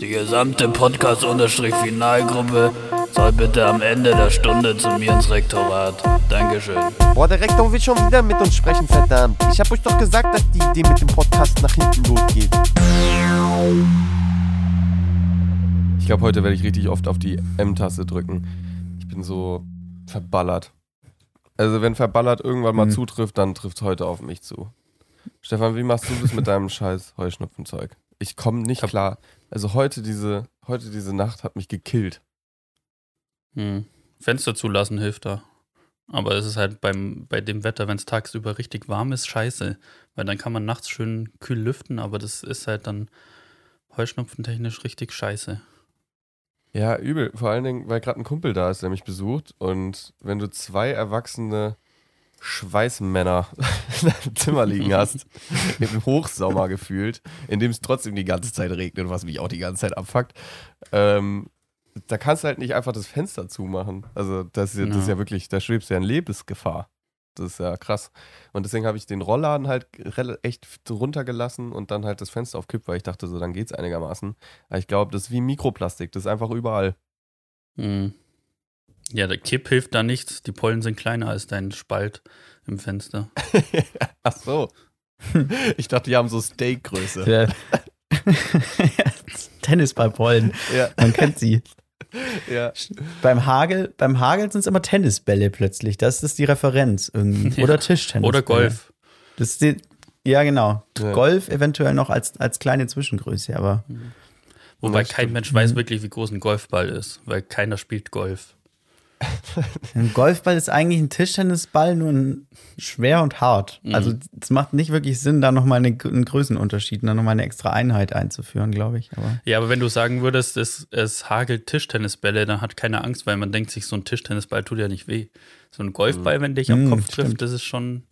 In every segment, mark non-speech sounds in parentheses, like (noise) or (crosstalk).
Die gesamte Podcast-Finalgruppe soll bitte am Ende der Stunde zu mir ins Rektorat. Dankeschön. Boah, der Rektor will schon wieder mit uns sprechen, verdammt. Ich hab euch doch gesagt, dass die Idee mit dem Podcast nach hinten losgeht. Ich glaube, heute werde ich richtig oft auf die M-Taste drücken. Ich bin so verballert. Also, wenn verballert irgendwann mal Mhm. zutrifft, dann trifft es heute auf mich zu. Stefan, wie machst du das mit deinem scheiß Heuschnupfenzeug? Ich komme nicht Hab- klar. Also, heute diese, heute diese Nacht hat mich gekillt. Hm. Fenster zulassen hilft da. Aber es ist halt beim, bei dem Wetter, wenn es tagsüber richtig warm ist, scheiße. Weil dann kann man nachts schön kühl lüften, aber das ist halt dann heuschnupfentechnisch richtig scheiße. Ja, übel. Vor allen Dingen, weil gerade ein Kumpel da ist, der mich besucht. Und wenn du zwei erwachsene Schweißmänner (laughs) in deinem Zimmer liegen hast, im Hochsommer gefühlt, in dem es trotzdem die ganze Zeit regnet, was mich auch die ganze Zeit abfuckt, ähm, da kannst du halt nicht einfach das Fenster zumachen. Also, das, ist ja- das ist Ja. wirklich, da schwebst du ja in Lebensgefahr. Das ist ja krass. Und deswegen habe ich den Rollladen halt echt runtergelassen und dann halt das Fenster auf Kipp, weil ich dachte, so, dann geht's einigermaßen. Aber ich glaube, das ist wie Mikroplastik, das ist einfach überall. Hm. Ja, der Kipp hilft da nichts. Die Pollen sind kleiner als dein Spalt im Fenster. (laughs) Ach so. Ich dachte, die haben so Steakgröße. Der (laughs) Tennisballpollen, Ja, man kennt sie. ja. Beim Hagel, beim Hagel sind es immer Tennisbälle plötzlich. Das ist die Referenz irgendwie. (laughs) Ja. Oder Tischtennis. Oder Golf. Das ist die, ja, genau. Ja. Golf eventuell noch als, als kleine Zwischengröße, aber Wobei kein. Mensch weiß Mhm. wirklich, wie groß ein Golfball ist, weil keiner spielt Golf. Ein Golfball ist eigentlich ein Tischtennisball, nur ein schwer und hart. Mhm. Also es macht nicht wirklich Sinn, da nochmal eine, einen Größenunterschied, da nochmal eine extra Einheit einzuführen, glaube ich. Aber Ja, aber wenn du sagen würdest, es, es hagelt Tischtennisbälle, dann hat keiner Angst, weil man denkt sich, so ein Tischtennisball tut ja nicht weh. So ein Golfball, wenn dich am Mhm, Kopf stimmt. trifft, das ist schon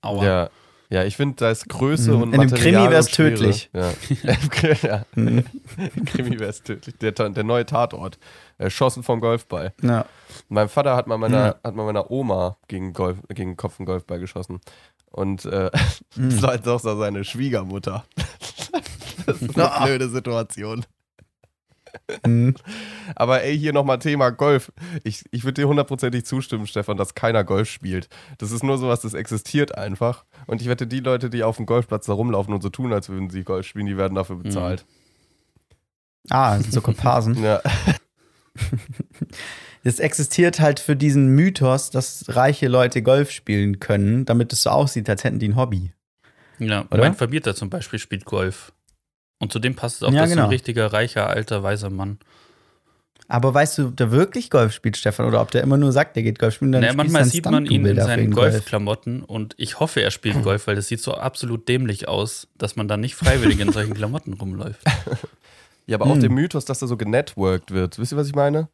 aua. Ja, ja ich finde, da ist Größe Mhm. und In einem Material Krimi wär's und Schwere. tödlich. Ja. (laughs) Ja. Mhm. Im Krimi wäre es tödlich. Der, der neue Tatort. Erschossen vom Golfball. ja. Mein Vater hat mal meiner, Ja. hat mal meiner Oma gegen, Golf, gegen den Kopf einen Golfball geschossen. Und äh, (laughs) Mhm. das war jetzt auch so seine Schwiegermutter. (laughs) das ist eine Ah. blöde Situation. Mhm. Aber ey, hier nochmal Thema Golf. Ich, ich würde dir hundertprozentig zustimmen, Stefan, dass keiner Golf spielt. Das ist nur sowas, das existiert einfach. Und ich wette, die Leute, die auf dem Golfplatz da rumlaufen und so tun, als würden sie Golf spielen, die werden dafür bezahlt. Ah, das sind so Komparsen. Ja. (laughs) Es existiert halt für diesen Mythos, dass reiche Leute Golf spielen können, damit es so aussieht, als hätten die ein Hobby. Ja, Oder? mein Vermieter zum Beispiel spielt Golf. Und zudem passt es auch, Ja, dass genau. ein richtiger, reicher, alter, weiser Mann. Aber weißt du, ob der wirklich Golf spielt, Stefan, oder ob der immer nur sagt, der geht Golf spielen? Dann Naja, manchmal sieht man ihn in seinen Golf. Golfklamotten und ich hoffe, er spielt Golf, weil das sieht so absolut dämlich aus, dass man dann nicht freiwillig in solchen Klamotten rumläuft. (laughs) ja, aber auch Hm. der Mythos, dass da so genetworked wird. Wisst ihr, was ich meine?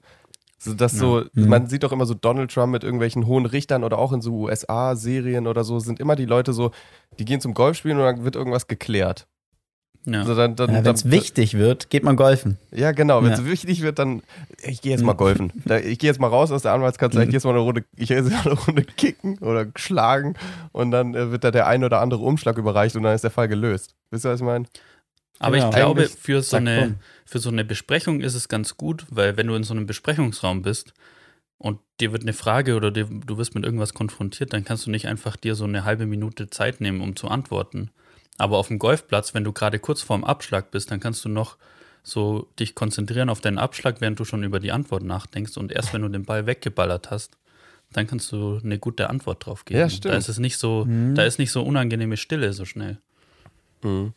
So, dass so, Mhm. man sieht doch immer so Donald Trump mit irgendwelchen hohen Richtern oder auch in so USA-Serien oder so, sind immer die Leute so, die gehen zum Golfspielen und dann wird irgendwas geklärt. Ja. Also dann, dann, Ja, Wenn es wichtig wird, geht man golfen. Ja, genau. Wenn es Ja. wichtig wird, dann. Ich gehe jetzt mal golfen. Da, ich gehe jetzt mal raus aus der Anwaltskanzlei, ich gehe jetzt mal eine Runde, ich gehe jetzt mal eine Runde kicken oder schlagen und dann äh, wird da der ein oder andere Umschlag überreicht und dann ist der Fall gelöst. Wisst ihr, was ich meine? Aber Genau. ich glaube, für so, eine, für so eine Besprechung ist es ganz gut, weil wenn du in so einem Besprechungsraum bist und dir wird eine Frage oder dir, du wirst mit irgendwas konfrontiert, dann kannst du nicht einfach dir so eine halbe Minute Zeit nehmen, um zu antworten. Aber auf dem Golfplatz, wenn du gerade kurz vorm Abschlag bist, dann kannst du noch so dich konzentrieren auf deinen Abschlag, während du schon über die Antwort nachdenkst. Und erst wenn du den Ball weggeballert hast, dann kannst du eine gute Antwort drauf geben. Ja, stimmt. Da ist es nicht so, Mhm. da ist nicht so unangenehme Stille so schnell. Mhm.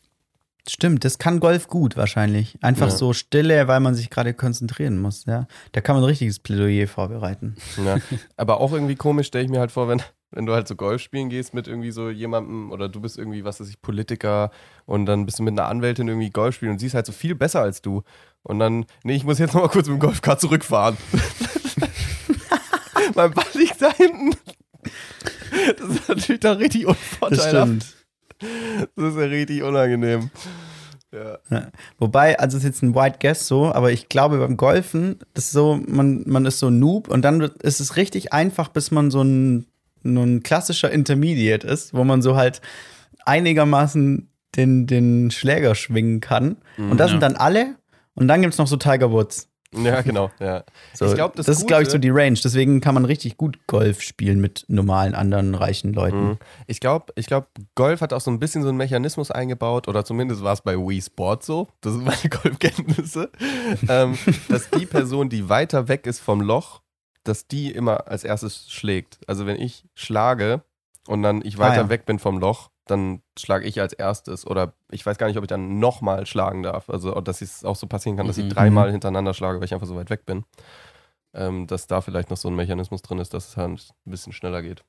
Stimmt, das kann Golf gut wahrscheinlich. Einfach Ja. so Stille, weil man sich gerade konzentrieren muss. Ja, da kann man ein richtiges Plädoyer vorbereiten. Ja. (laughs) Aber auch irgendwie komisch stelle ich mir halt vor, wenn, wenn du halt so Golf spielen gehst mit irgendwie so jemandem oder du bist irgendwie, was weiß ich, Politiker und dann bist du mit einer Anwältin irgendwie Golf spielen und sie ist halt so viel besser als du. Und dann, nee, ich muss jetzt nochmal kurz mit dem Golfkart zurückfahren. (laughs) mein Ball liegt da hinten. Das ist natürlich dann richtig unvorteilhaft. Das ist ja richtig unangenehm. Ja. Ja. Wobei, also es ist jetzt ein White Guess so, aber ich glaube beim Golfen, das ist so, man, man ist so Noob und dann ist es richtig einfach, bis man so ein, nur ein klassischer Intermediate ist, wo man so halt einigermaßen den, den Schläger schwingen kann. und das ja. sind dann alle. Und dann gibt es noch so Tiger Woods. Ja, genau. Ja. So, Ich glaub, das das ist, glaube ich, so die Range. Deswegen kann man richtig gut Golf spielen mit normalen anderen reichen Leuten. Mhm. Ich glaube, ich glaub, Golf hat auch so ein bisschen so einen Mechanismus eingebaut, oder zumindest war es bei Wii Sport so, das sind meine (laughs) Golfkenntnisse, ähm, dass die Person, die weiter weg ist vom Loch, dass die immer als erstes schlägt. Also wenn ich schlage und dann ich weiter Ah, ja. weg bin vom Loch, dann schlage ich als erstes. Oder ich weiß gar nicht, ob ich dann nochmal schlagen darf. Also dass es auch so passieren kann, dass ich Mhm. dreimal hintereinander schlage, weil ich einfach so weit weg bin. Ähm, dass da vielleicht noch so ein Mechanismus drin ist, dass es halt ein bisschen schneller geht.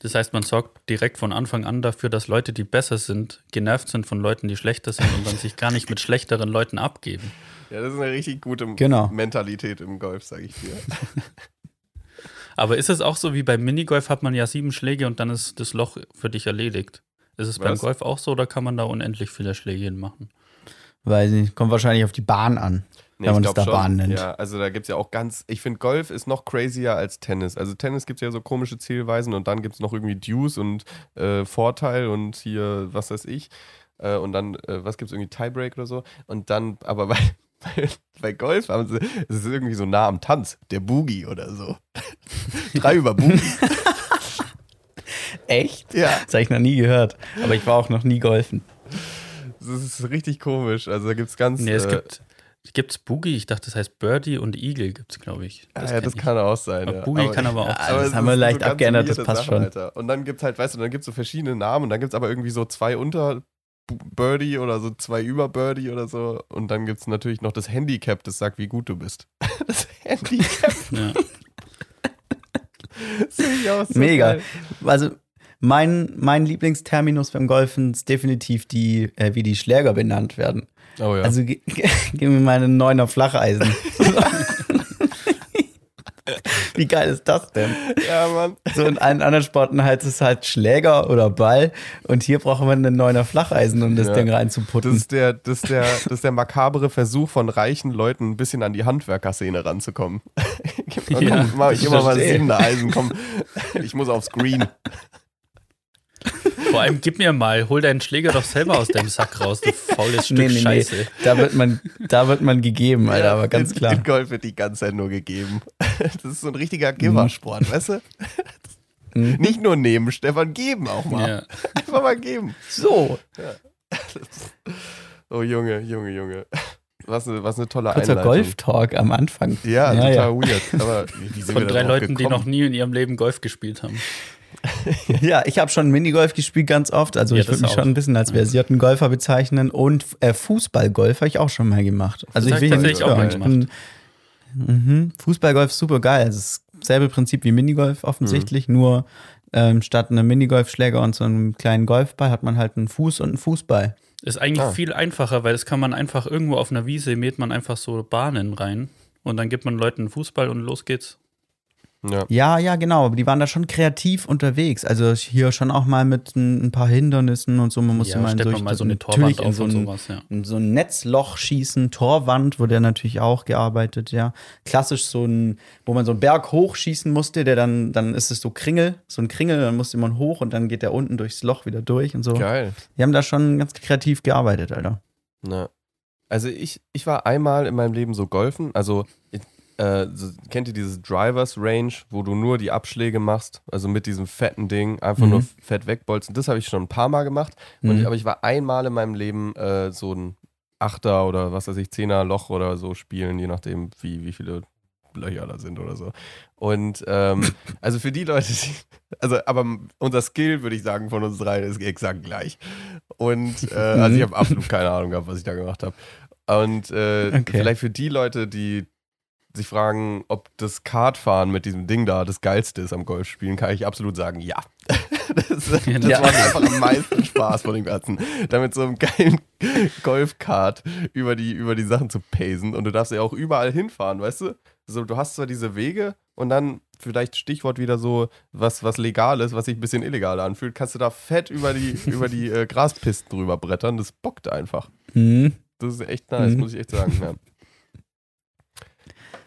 Das heißt, man sorgt direkt von Anfang an dafür, dass Leute, die besser sind, genervt sind von Leuten, die schlechter sind und dann sich gar nicht mit schlechteren Leuten abgeben. Ja, das ist eine richtig gute Genau. Mentalität im Golf, sage ich dir. (laughs) Aber ist es auch so wie beim Minigolf, hat man ja sieben Schläge und dann ist das Loch für dich erledigt? Ist es beim Was? Golf auch so oder kann man da unendlich viele Schläge machen? Weiß nicht, kommt wahrscheinlich auf die Bahn an. Wenn man glaub da Bahn nennt. Ja, also da gibt es ja auch ganz, ich finde Golf ist noch crazier als Tennis. Also Tennis gibt es ja so komische Zielweisen und dann gibt es noch irgendwie Deuce und äh, Vorteil und hier, was weiß ich. Äh, und dann, äh, was gibt es irgendwie, Tiebreak oder so. Und dann, aber bei, (laughs) bei, bei Golf haben sie, es ist irgendwie so nah am Tanz, der Boogie oder so. (laughs) Drei über Boogie. (laughs) Echt? ja. Das habe ich noch nie gehört. Aber ich war auch noch nie golfen. Das ist richtig komisch. Also da gibt es ganz. Nee, es äh, gibt gibt's Boogie, ich dachte, das heißt Birdie und Eagle gibt es, glaube ich. Ah, Das ja, kenn das ich. kann auch sein. Aber ja. Boogie kann aber auch Ja, (laughs) sein. das es haben wir leicht ganz abgeändert, das passt schon. Alter. Und dann gibt es halt, weißt du, dann gibt es so verschiedene Namen und dann gibt es aber irgendwie so zwei unter Birdie oder so zwei über Birdie oder so. Und dann gibt es natürlich noch das Handicap, das sagt, wie gut du bist. (laughs) Das Handicap Ja. (laughs) sehe ich auch so Mega. geil. Also mein, mein Lieblingsterminus beim Golfen ist definitiv die, äh, wie die Schläger benannt werden. Oh ja. Also ge- (laughs) ge- gib mir meine neuner Flacheisen. (laughs) (laughs) Wie geil ist das denn? ja, Mann. So in allen anderen Sporten heißt es halt Schläger oder Ball und hier braucht man einen neuner Flacheisen, um das Ja. Ding Das reinzuputten. ist, der, das, ist der, das ist der makabere Versuch von reichen Leuten, ein bisschen an die Handwerkerszene ranzukommen. (laughs) Und Ja, mache ich immer mal siebende Eisen, komm, ich muss aufs Green. Vor allem gib mir mal, hol deinen Schläger doch selber aus deinem Sack raus, du faules Stück Scheiße. Da wird man, da wird man gegeben, Alter, Ja, aber ganz in, klar. In Golf wird die ganze Zeit nur gegeben. (laughs) Das ist so ein richtiger Giversport, weißt du? Mhm. Nicht nur nehmen, Stefan, geben auch mal. Ja. (laughs) Einfach mal geben. So, Oh Junge, Junge, Junge. Was eine, was eine tolle kurzer Einleitung. Golf-Talk am Anfang. Ja, Ja, total ja. weird. Aber wie, wie sind Von wir drei Leuten, die gekommen? noch nie in ihrem Leben Golf gespielt haben. (laughs) Ja, ich habe schon Minigolf gespielt ganz oft. Also Ja, ich würde das mich auch. schon ein bisschen als versierten Golfer bezeichnen. Und äh, Fußballgolf habe ich auch schon mal gemacht. Also Das ich will nicht auch mal bin, mhm. Fußballgolf ist super geil. Also es ist dasselbe Prinzip wie Minigolf offensichtlich, nur ähm, statt einem Minigolfschläger und so einem kleinen Golfball hat man halt einen Fuß und einen Fußball. Ist eigentlich Ah. viel einfacher, weil das kann man einfach irgendwo auf einer Wiese, mäht man einfach so Bahnen rein und dann gibt man Leuten einen Fußball und los geht's. Ja. Ja, ja, genau. Aber die waren da schon kreativ unterwegs. Also hier schon auch mal mit ein, ein paar Hindernissen und so. Man musste ja, mal, durch man mal so eine Torwand in auf so und ein, sowas, ja. in so ein Netzloch schießen, Torwand wurde natürlich auch gearbeitet, ja. Klassisch so ein, wo man so einen Berg hochschießen musste, der dann, dann ist es so Kringel, so ein Kringel, dann musste man hoch und dann geht der unten durchs Loch wieder durch und so. Geil. Die haben da schon ganz kreativ gearbeitet, Alter. Na. Also ich, ich war einmal in meinem Leben so golfen, also ich, äh, so, kennt ihr dieses Drivers Range, wo du nur die Abschläge machst, also mit diesem fetten Ding, einfach Mhm. nur fett wegbolzen. Das habe ich schon ein paar Mal gemacht, Mhm. ich, aber ich war einmal in meinem Leben äh, so ein Achter oder was weiß ich, Zehner Loch oder so spielen, je nachdem, wie, wie viele Löcher da sind oder so. Und ähm, (laughs) also für die Leute, die, also aber unser Skill, würde ich sagen, von uns drei ist exakt gleich. Und äh, also ich habe absolut keine Ahnung gehabt, was ich da gemacht habe. Und äh, (laughs) Okay. vielleicht für die Leute, die sich fragen, ob das Kartfahren mit diesem Ding da das geilste ist am Golfspielen, kann ich absolut sagen, ja. (laughs) Das, das Ja. macht einfach am meisten Spaß von dem Ganzen. Da mit so einem geilen Golfkart über die, über die Sachen zu pacen und du darfst ja auch überall hinfahren, weißt du? So, du hast zwar diese Wege und dann vielleicht Stichwort wieder so was, was legal ist, was sich ein bisschen illegal anfühlt, kannst du da fett über die, (laughs) über die äh, Graspisten drüber brettern. Das bockt einfach. Mhm. Das ist echt nice, Mhm. muss ich echt sagen. Ja.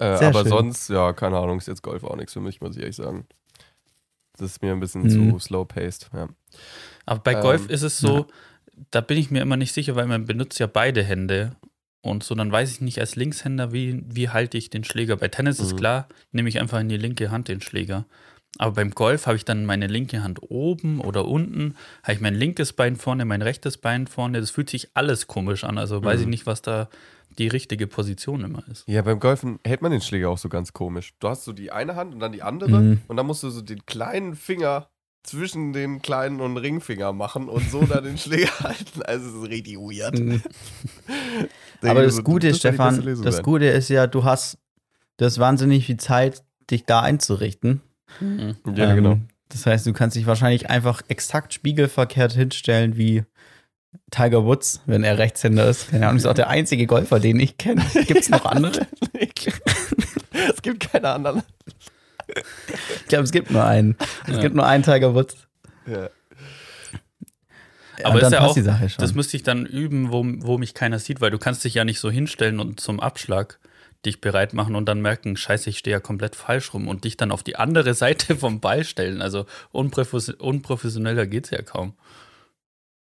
Äh, aber schön. sonst, ja, keine Ahnung, ist jetzt Golf auch nichts für mich, muss ich ehrlich sagen. Das ist mir ein bisschen Mhm. zu slow-paced. Ja. Aber bei Ähm, Golf ist es so, da bin ich mir immer nicht sicher, weil man benutzt ja beide Hände. Und so, dann weiß ich nicht als Linkshänder, wie, wie halte ich den Schläger. Bei Tennis ist Mhm. klar, nehme ich einfach in die linke Hand den Schläger. Aber beim Golf habe ich dann meine linke Hand oben oder unten, habe ich mein linkes Bein vorne, mein rechtes Bein vorne. Das fühlt sich alles komisch an. Also weiß ich Mhm. nicht, was da die richtige Position immer ist. Ja, beim Golfen hält man den Schläger auch so ganz komisch. Du hast so die eine Hand und dann die andere Mhm. und dann musst du so den kleinen Finger zwischen den kleinen und Ringfinger machen und so dann den (laughs) Schläger halten. Also es ist richtig weird. Mhm. (laughs) Aber das so, Gute, das Stefan, Lösung das sein. Gute ist ja, du hast, du hast wahnsinnig viel Zeit, dich da einzurichten. Mhm. Ja, Ähm, genau. Das heißt, du kannst dich wahrscheinlich einfach exakt spiegelverkehrt hinstellen wie Tiger Woods, wenn er Rechtshänder ist. Keine Ahnung, ist auch der einzige Golfer, den ich kenne. (laughs) Gibt es noch andere? es gibt keine anderen. Ich glaube, es gibt nur einen. Es gibt nur einen Tiger Woods. Ja. Aber Und ist dann ja auch, die Sache schon. das müsste ich dann üben, wo, wo mich keiner sieht, weil du kannst dich ja nicht so hinstellen und zum Abschlag dich bereit machen und dann merken, scheiße, ich stehe ja komplett falsch rum und dich dann auf die andere Seite vom Ball stellen. Also unprofes unprofessioneller geht's ja kaum.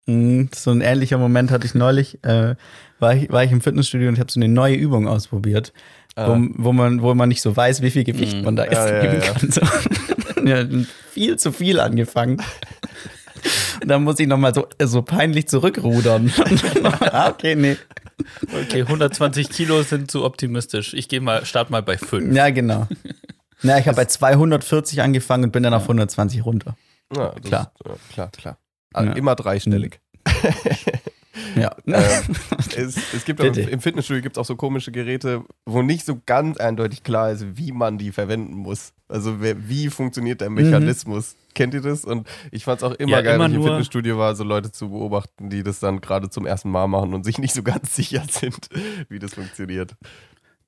Mm, So ein ähnlicher Moment hatte ich neulich. Äh, war, ich, war ich im Fitnessstudio und habe so eine neue Übung ausprobiert, Ah. wo, wo, man, wo man nicht so weiß, wie viel Gewicht Mhm. man da erst ja, geben ja. kann. So. (laughs) ja, viel zu viel angefangen. Und dann muss ich nochmal so, so peinlich zurückrudern. ah, (laughs) (laughs) okay, nee. Okay, 120 Kilo sind zu optimistisch. Ich gehe mal, start mal bei 5. Ja, genau. Ja, ich habe bei 240 angefangen und bin dann auf 120 runter. Ja, Klar. Ist, ja, klar, klar. Also Ja. Immer dreistellig. (laughs) Ja. (laughs) ähm, es, es gibt auch, Bitte. im Fitnessstudio gibt es auch so komische Geräte, wo nicht so ganz eindeutig klar ist, wie man die verwenden muss. Also wie funktioniert der Mechanismus? Kennt ihr das? Und ich fand es auch immer Ja, geil, immer wenn ich im Fitnessstudio war, so Leute zu beobachten, die das dann gerade zum ersten Mal machen und sich nicht so ganz (laughs) sicher sind, wie das funktioniert.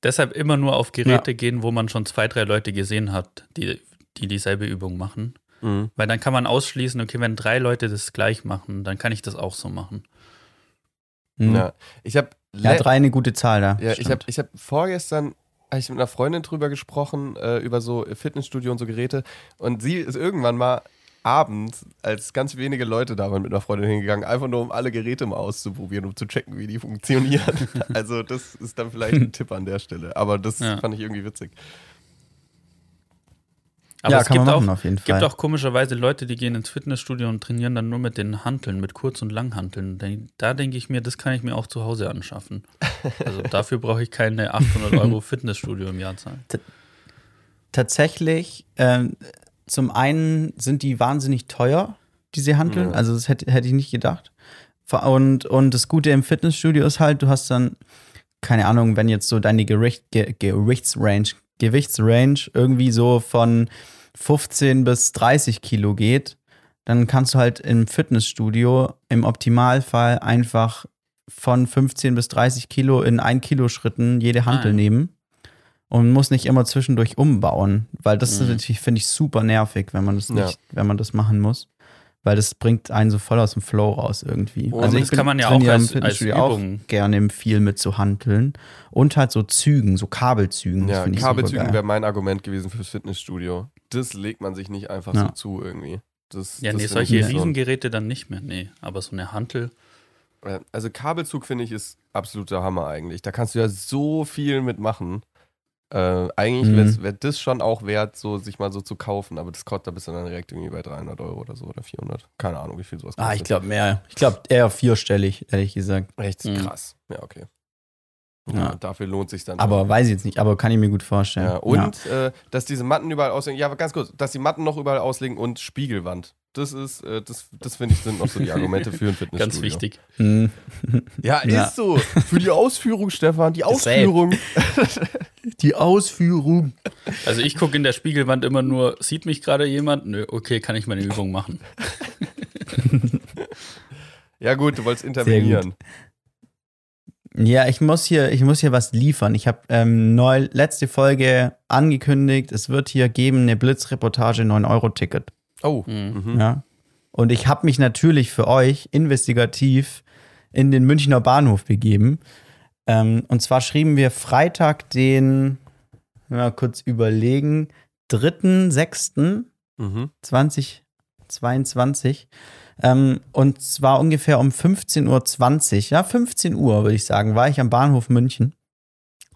Deshalb immer nur auf Geräte gehen, wo man schon zwei, drei Leute gesehen hat, die, die dieselbe Übung machen. Mhm. Weil dann kann man ausschließen, okay, wenn drei Leute das gleich machen, dann kann ich das auch so machen. Mhm. Ja. Ich habe Ja, drei eine gute Zahl da. Ja, ich habe ich hab vorgestern hab ich mit einer Freundin drüber gesprochen, äh, über so Fitnessstudio und so Geräte. Und sie ist irgendwann mal abends, als ganz wenige Leute da waren, mit einer Freundin hingegangen, einfach nur um alle Geräte mal auszuprobieren, um zu checken, wie die funktionieren. (laughs) also das ist dann vielleicht ein Tipp an der Stelle. Aber das Ja. fand ich irgendwie witzig. Aber ja, es kann gibt man auch, machen auf jeden gibt Fall. auch komischerweise Leute, die gehen ins Fitnessstudio und trainieren dann nur mit den Hanteln, mit Kurz- und Langhanteln. Da- denke ich mir, das kann ich mir auch zu Hause anschaffen. Also (laughs) dafür brauche ich keine 800 Euro Fitnessstudio im Jahr zahlen. Tatsächlich, ähm, zum einen sind die wahnsinnig teuer, diese Hanteln. Ja. Also das hätte, hätte ich nicht gedacht. Und, und das Gute im Fitnessstudio ist halt, du hast dann, keine Ahnung, wenn jetzt so deine Gericht, Ge Gewichtsrange, Gewichtsrange irgendwie so von 15 bis 30 Kilo geht, dann kannst du halt im Fitnessstudio im Optimalfall einfach von 15 bis 30 Kilo in 1 Kilo Schritten jede Hantel Ah, ja. nehmen und muss nicht immer zwischendurch umbauen, weil das ist Mhm. natürlich, finde ich, super nervig, wenn man das Ja. nicht, wenn man das machen muss. Weil das bringt einen so voll aus dem Flow raus irgendwie. Und also ich das kann man ja auch als- als Fitnessstudio auch Übung. gerne viel mit so Hanteln und halt so Zügen, so Kabelzügen. Ja, Kabelzügen wäre mein Argument gewesen fürs Fitnessstudio. Das legt man sich nicht einfach Ja. so zu irgendwie. Das, Ja, das nee, solche Riesengeräte dann nicht mehr. Nee, aber so eine Hantel. Ja, Also Kabelzug finde ich ist absoluter Hammer eigentlich. Da kannst du ja so viel mitmachen. Äh, eigentlich Mhm. wäre wär das schon auch wert, so sich mal so zu kaufen, aber das kostet, da bist du dann direkt irgendwie bei 300 Euro oder so oder 400. Keine Ahnung, wie viel sowas kostet. Ah, ich glaube mehr. Ich glaube eher vierstellig, ehrlich gesagt. Echt Mhm. krass. Ja, okay. Ja, Ja. dafür lohnt sich dann. Aber schon. weiß ich jetzt nicht, aber kann ich mir gut vorstellen. ja, und Äh, dass diese Matten überall auslegen, ja, aber ganz kurz, dass die Matten noch überall auslegen und Spiegelwand. Das ist, äh, das, das finde ich, sind noch so die Argumente für ein (laughs) Fitnessstudio. Ganz wichtig. Hm. Ja, (laughs) Ja. ist so. Für die Ausführung, Stefan, die. Ausführung. (laughs) Die Ausführung. Also ich gucke in der Spiegelwand immer nur, sieht mich gerade jemand? Nö, okay, kann ich meine Übung machen. Ja, gut, du wolltest intervenieren. Ja, ich muss hier, ich muss hier was liefern. Ich habe ähm, neu letzte Folge angekündigt, es wird hier geben eine Blitzreportage 9-Euro-Ticket. Oh. Mhm. Mhm. Ja. Und ich habe mich natürlich für euch investigativ in den Münchner Bahnhof begeben. Ähm, und zwar schrieben wir Freitag den, mal kurz überlegen, 3.6.2020. Mhm. 22. Ähm, und zwar ungefähr um 15.20 Uhr, ja, 15 Uhr würde ich sagen, war ich am Bahnhof München.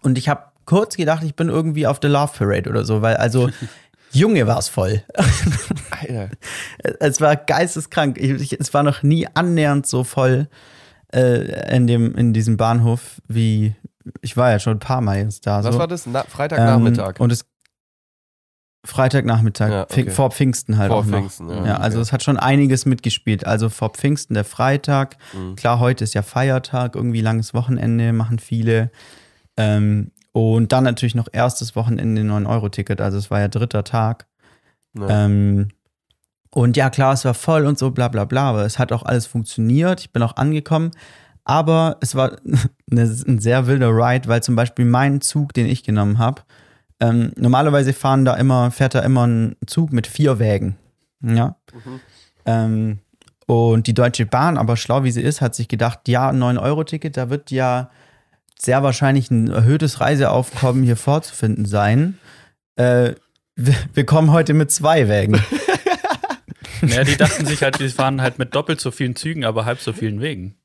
Und ich habe kurz gedacht, ich bin irgendwie auf der Love Parade oder so, weil also (laughs) Junge war es voll. Alter. (laughs) es war geisteskrank. Ich, ich, es war noch nie annähernd so voll äh, in, dem, in diesem Bahnhof wie, ich war ja schon ein paar Mal jetzt da. Was so. war das? Na, Freitagnachmittag. Ähm, und es Freitagnachmittag, Ja, okay. Vor Pfingsten halt Vor auch noch. Pfingsten, ja. Ja, also Okay. es hat schon einiges mitgespielt. Also vor Pfingsten der Freitag. Mhm. Klar, heute ist ja Feiertag, irgendwie langes Wochenende, machen viele. Ähm, und dann natürlich noch erstes Wochenende 9-Euro-Ticket. Also es war ja dritter Tag. Ja. Ähm, und ja, klar, es war voll und so, bla bla bla, aber es hat auch alles funktioniert. Ich bin auch angekommen. Aber es war (laughs) eine, ein sehr wilder Ride, weil zum Beispiel mein Zug, den ich genommen habe, ähm, normalerweise fahren da immer, fährt da immer ein Zug mit vier Wägen. Ja. Mhm. Ähm, und die Deutsche Bahn, aber schlau wie sie ist, hat sich gedacht, ja, ein 9-Euro-Ticket, da wird ja sehr wahrscheinlich ein erhöhtes Reiseaufkommen hier vorzufinden sein. Äh, wir, wir kommen heute mit zwei Wägen. (laughs) Ja, die dachten sich halt, die fahren halt mit doppelt so vielen Zügen, aber halb so vielen Wegen.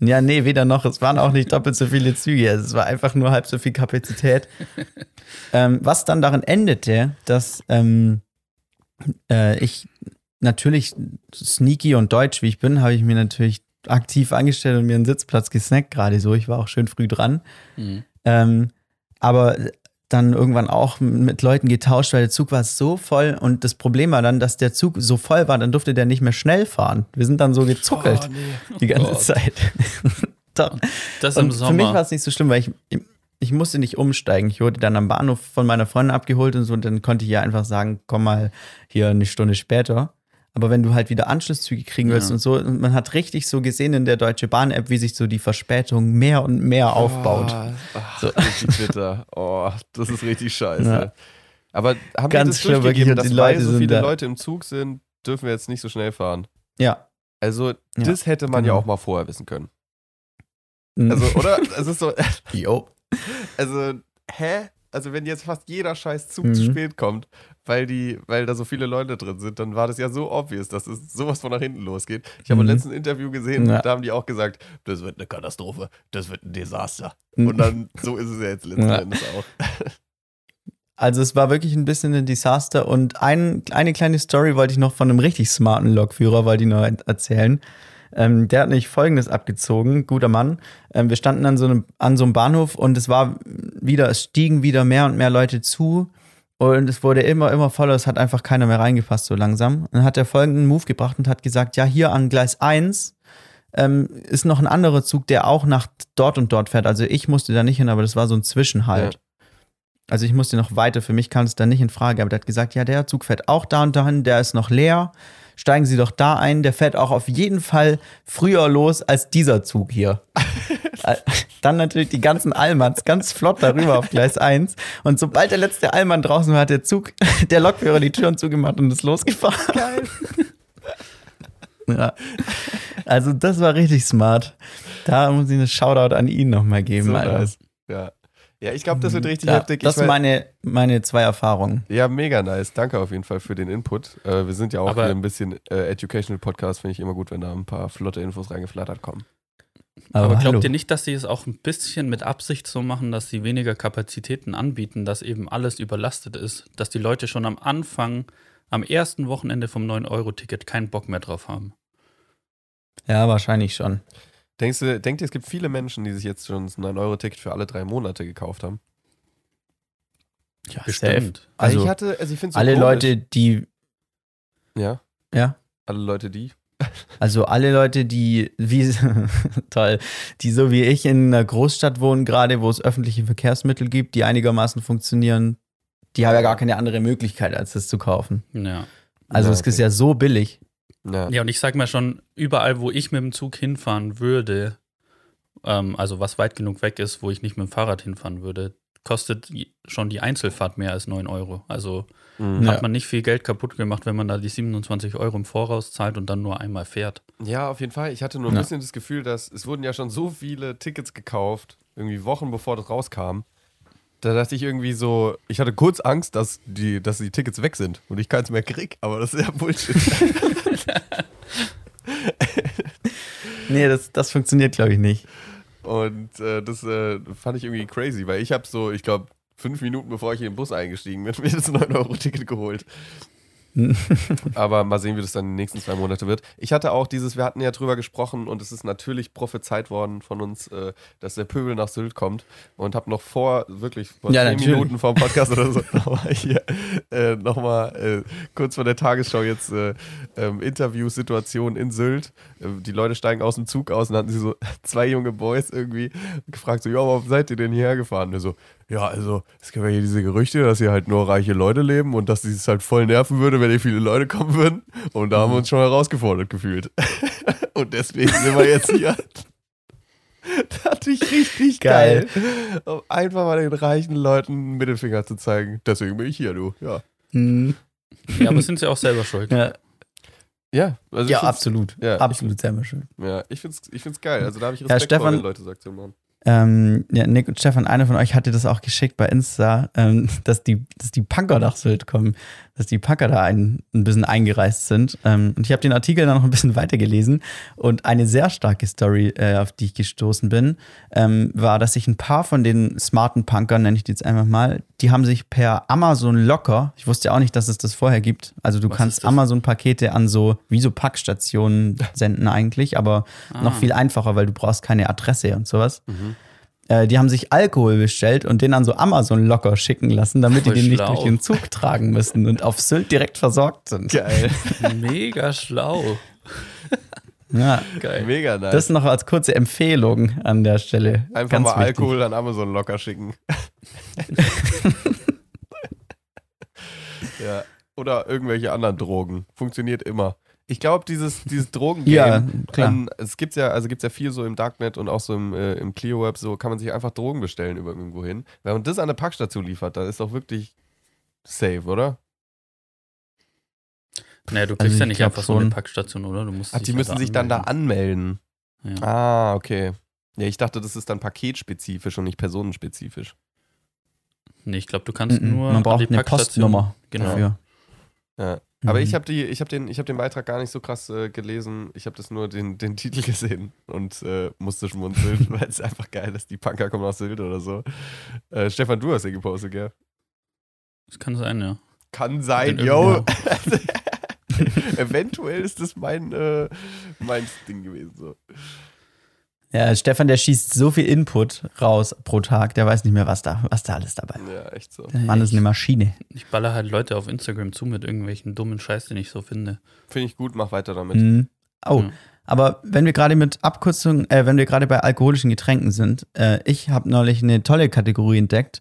Ja, nee, weder noch. Es waren auch nicht doppelt so viele Züge. Also Es war einfach nur halb so viel Kapazität. (laughs) ähm, was dann darin endete, dass ähm, äh, ich natürlich sneaky und deutsch wie ich bin, habe ich mir natürlich aktiv angestellt und mir einen Sitzplatz gesnackt, gerade so. Ich war auch schön früh dran. Mhm. Ähm, aber dann irgendwann auch mit Leuten getauscht, weil der Zug war so voll und das Problem war dann, dass der Zug so voll war, dann durfte der nicht mehr schnell fahren. Wir sind dann so gezuckelt Oh, nee. die ganze Gott. Zeit. (laughs) Da- Das im und für mich war Sommer. es nicht so schlimm, weil ich, ich musste nicht umsteigen. Ich wurde dann am Bahnhof von meiner Freundin abgeholt und so und dann konnte ich ja einfach sagen, komm mal hier eine Stunde später. Aber wenn du halt wieder Anschlusszüge kriegen willst Ja. und so, und man hat richtig so gesehen in der Deutsche Bahn-App, wie sich so die Verspätung mehr und mehr aufbaut. Oh, ach, richtig bitter. Oh, das ist richtig scheiße. Ja. Aber haben Ganz die das durchgegeben, dass die weil Leute so sind viele Leute im Zug sind, dürfen wir jetzt nicht so schnell fahren? Ja. Also, Ja, das hätte man ja genau. auch mal vorher wissen können. Mhm. Also, oder? Es ist so, (laughs) Jo. also, hä? Also, wenn jetzt fast jeder scheiß Zug Mhm. zu spät kommt, weil, die, weil da so viele Leute drin sind, dann war das ja so obvious, dass es sowas von nach hinten losgeht. Ich habe Mhm. im letzten Interview gesehen, Ja. da haben die auch gesagt, das wird eine Katastrophe, das wird ein Desaster. Mhm. Und dann, so ist es ja jetzt letzten Ja. Endes auch. (laughs) Also es war wirklich ein bisschen ein Desaster und ein, eine kleine Story wollte ich noch von einem richtig smarten Lokführer, wollte ich noch erzählen. Ähm, der hat nämlich Folgendes abgezogen, guter Mann. Ähm, wir standen an so, einem, an so einem Bahnhof und es war wieder, es stiegen wieder mehr und mehr Leute zu und es wurde immer, immer voller, es hat einfach keiner mehr reingepasst so langsam. Und dann hat er folgenden Move gebracht und hat gesagt, ja, hier an Gleis 1 ähm, ist noch ein anderer Zug, der auch nach dort und dort fährt. Also ich musste da nicht hin, aber das war so ein Zwischenhalt. Ja. Also ich musste noch weiter, für mich kam es dann nicht in Frage, aber der hat gesagt, ja, der Zug fährt auch da und dahin, der ist noch leer, steigen Sie doch da ein, der fährt auch auf jeden Fall früher los als dieser Zug hier. (laughs) Äh, dann natürlich die ganzen Allmanns ganz flott darüber auf Gleis 1 und sobald der letzte Allmann draußen war, hat der Zug, (laughs) der Lokführer die Türen zugemacht und ist losgefahren. Geil. (laughs) Ja. Also das war richtig smart. Da muss ich eine Shoutout an ihn nochmal geben. So nice. Ja. Ja, ich glaube, das wird richtig Ja, heftig. das sind mein- meine, meine zwei Erfahrungen. ja, mega nice. Danke auf jeden Fall für den Input. Äh, wir sind ja auch Aber- hier ein bisschen äh, Educational Podcast, finde ich immer gut, wenn da ein paar flotte Infos reingeflattert kommen. Aber glaubt hallo. ihr nicht, dass sie es auch ein bisschen mit Absicht so machen, dass sie weniger Kapazitäten anbieten, dass eben alles überlastet ist, dass die Leute schon am Anfang, am ersten Wochenende vom 9-Euro-Ticket keinen Bock mehr drauf haben? Ja, wahrscheinlich schon. Denkst du, denkt ihr, es gibt viele Menschen, die sich jetzt schon ein 9-Euro-Ticket für alle drei Monate gekauft haben? Ja, Bestimmt. Also, Also, ich hatte, also ich finde so alle komisch. Leute, die, Ja, ja, alle Leute, die. (laughs) also alle Leute, die, wie, (laughs) toll, die so wie ich in einer Großstadt wohnen, gerade wo es öffentliche Verkehrsmittel gibt, die einigermaßen funktionieren, die haben ja gar keine andere Möglichkeit, als das zu kaufen. Ja. Also Ja, es ist ja so billig. Ja. Ja, und ich sag mal schon, überall, wo ich mit dem Zug hinfahren würde, ähm, also was weit genug weg ist, wo ich nicht mit dem Fahrrad hinfahren würde, kostet schon die Einzelfahrt mehr als 9 Euro. Also Mhm. Hat man nicht viel Geld kaputt gemacht, wenn man da die 27 Euro im Voraus zahlt und dann nur einmal fährt. ja, auf jeden Fall. Ich hatte nur ein Ja. bisschen das Gefühl, dass es wurden ja schon so viele Tickets gekauft, irgendwie Wochen bevor das rauskam. Da dachte ich irgendwie so, ich hatte kurz Angst, dass die, dass die Tickets weg sind und ich keins mehr krieg, aber das ist ja Bullshit. (laughs) Nee, das, das funktioniert, glaube ich, nicht. Und äh, das äh, fand ich irgendwie crazy, weil ich habe so, ich glaube, fünf Minuten bevor ich in den Bus eingestiegen bin, (laughs) mir das 9-Euro-Ticket geholt. (laughs) Aber mal sehen, wie das dann in den nächsten zwei Monate wird. Ich hatte auch dieses, wir hatten ja drüber gesprochen und es ist natürlich prophezeit worden von uns, äh, dass der Pöbel nach Sylt kommt. Und habe noch vor, wirklich vor Ja, zehn natürlich. Minuten vor dem Podcast oder so, (laughs) nochmal hier, äh, nochmal äh, kurz vor der Tagesschau jetzt äh, ähm, Interviewsituation in Sylt. Äh, die Leute steigen aus dem Zug aus und hatten sie so (laughs) zwei junge Boys irgendwie gefragt, so, ja, warum seid ihr denn hierher gefahren? Und so, ja, also es gibt ja hier diese Gerüchte, dass hier halt nur reiche Leute leben und dass es halt voll nerven würde, wenn hier viele Leute kommen würden. Und da haben wir uns schon herausgefordert gefühlt. (laughs) und deswegen sind wir jetzt hier. (laughs) Das hatte ich richtig geil. Geil. Um einfach mal den reichen Leuten einen Mittelfinger zu zeigen. Deswegen bin ich hier, du. Ja. Hm. Ja, aber sind sie auch selber schuld. Ja, Ja, also ja absolut. ja, absolut selber schön. Ja, ich find's, ich find's geil. Also da habe ich Ja, Respekt vor, Stefan- wenn Leute so Aktionen machen. Ähm, ja, Nick und Stefan, einer von euch hatte das auch geschickt bei Insta, ähm, dass, die, dass die Punker nach Sylt kommen, dass die Punker da ein, ein bisschen eingereist sind. Ähm, und ich habe den Artikel dann noch ein bisschen (laughs) weitergelesen und eine sehr starke Story, äh, auf die ich gestoßen bin, ähm, war, dass sich ein paar von den smarten Punkern, nenne ich die jetzt einfach mal, die haben sich per Amazon Locker, ich wusste ja auch nicht, dass es das vorher gibt, also du Was kannst? Amazon-Pakete an so, wie so Packstationen (laughs) senden eigentlich, aber noch Ah. viel einfacher, weil du brauchst keine Adresse und sowas. Äh, die haben sich Alkohol bestellt und den an so Amazon locker schicken lassen, damit Voll die den nicht schlau. durch den Zug tragen müssen und auf Sylt direkt versorgt sind. Geil. (laughs) Mega schlau. Ja, Geil. Mega nice. das noch als kurze Empfehlung an der Stelle. Einfach Ganz mal wichtig. Alkohol an Amazon locker schicken. (laughs) ja. Oder irgendwelche anderen Drogen. Funktioniert immer. Ich glaube, dieses, dieses Drogengame, (laughs) Ja, klar. ähm, es gibt's ja, also gibt's ja viel so im Darknet und auch so im, äh, im Clio-Web, so kann man sich einfach Drogen bestellen über irgendwo hin. Wenn man das an eine Packstation liefert, dann ist doch wirklich safe, oder? Naja, du Also kriegst ja ich nicht einfach so eine. Packstation, oder? Du musst Ach, die dich müssen ja sich dann da anmelden. anmelden. Ja. Ah, okay. Ja, ich dachte, das ist dann paketspezifisch und nicht personenspezifisch. Nee, ich glaube, du kannst Mhm. nur Man an braucht die eine Packstation- Postnummer Genau. dafür. Ja. Aber Mhm. ich habe habe den, ich habe den Beitrag gar nicht so krass äh, gelesen. Ich habe das nur den, den Titel (laughs) gesehen und äh, musste schmunzeln, (laughs) weil es einfach geil ist. Die Punker kommen aus Sylt oder so. Äh, Stefan, du hast den gepostet, gell? Das kann sein, ja. Kann sein, yo. (laughs) Eventuell ist das mein, äh, mein Ding gewesen. So. Ja, Stefan, der schießt so viel Input raus pro Tag, der weiß nicht mehr, was da, was da alles dabei ist. Ja, echt so. Der Mann ist eine Maschine. Ich baller halt Leute auf Instagram zu mit irgendwelchen dummen Scheiß, den ich so finde. Finde ich gut, mach weiter damit. Mhm. Oh, Ja. aber wenn wir gerade mit Abkürzungen, äh, wenn wir gerade bei alkoholischen Getränken sind, äh, ich habe neulich eine tolle Kategorie entdeckt.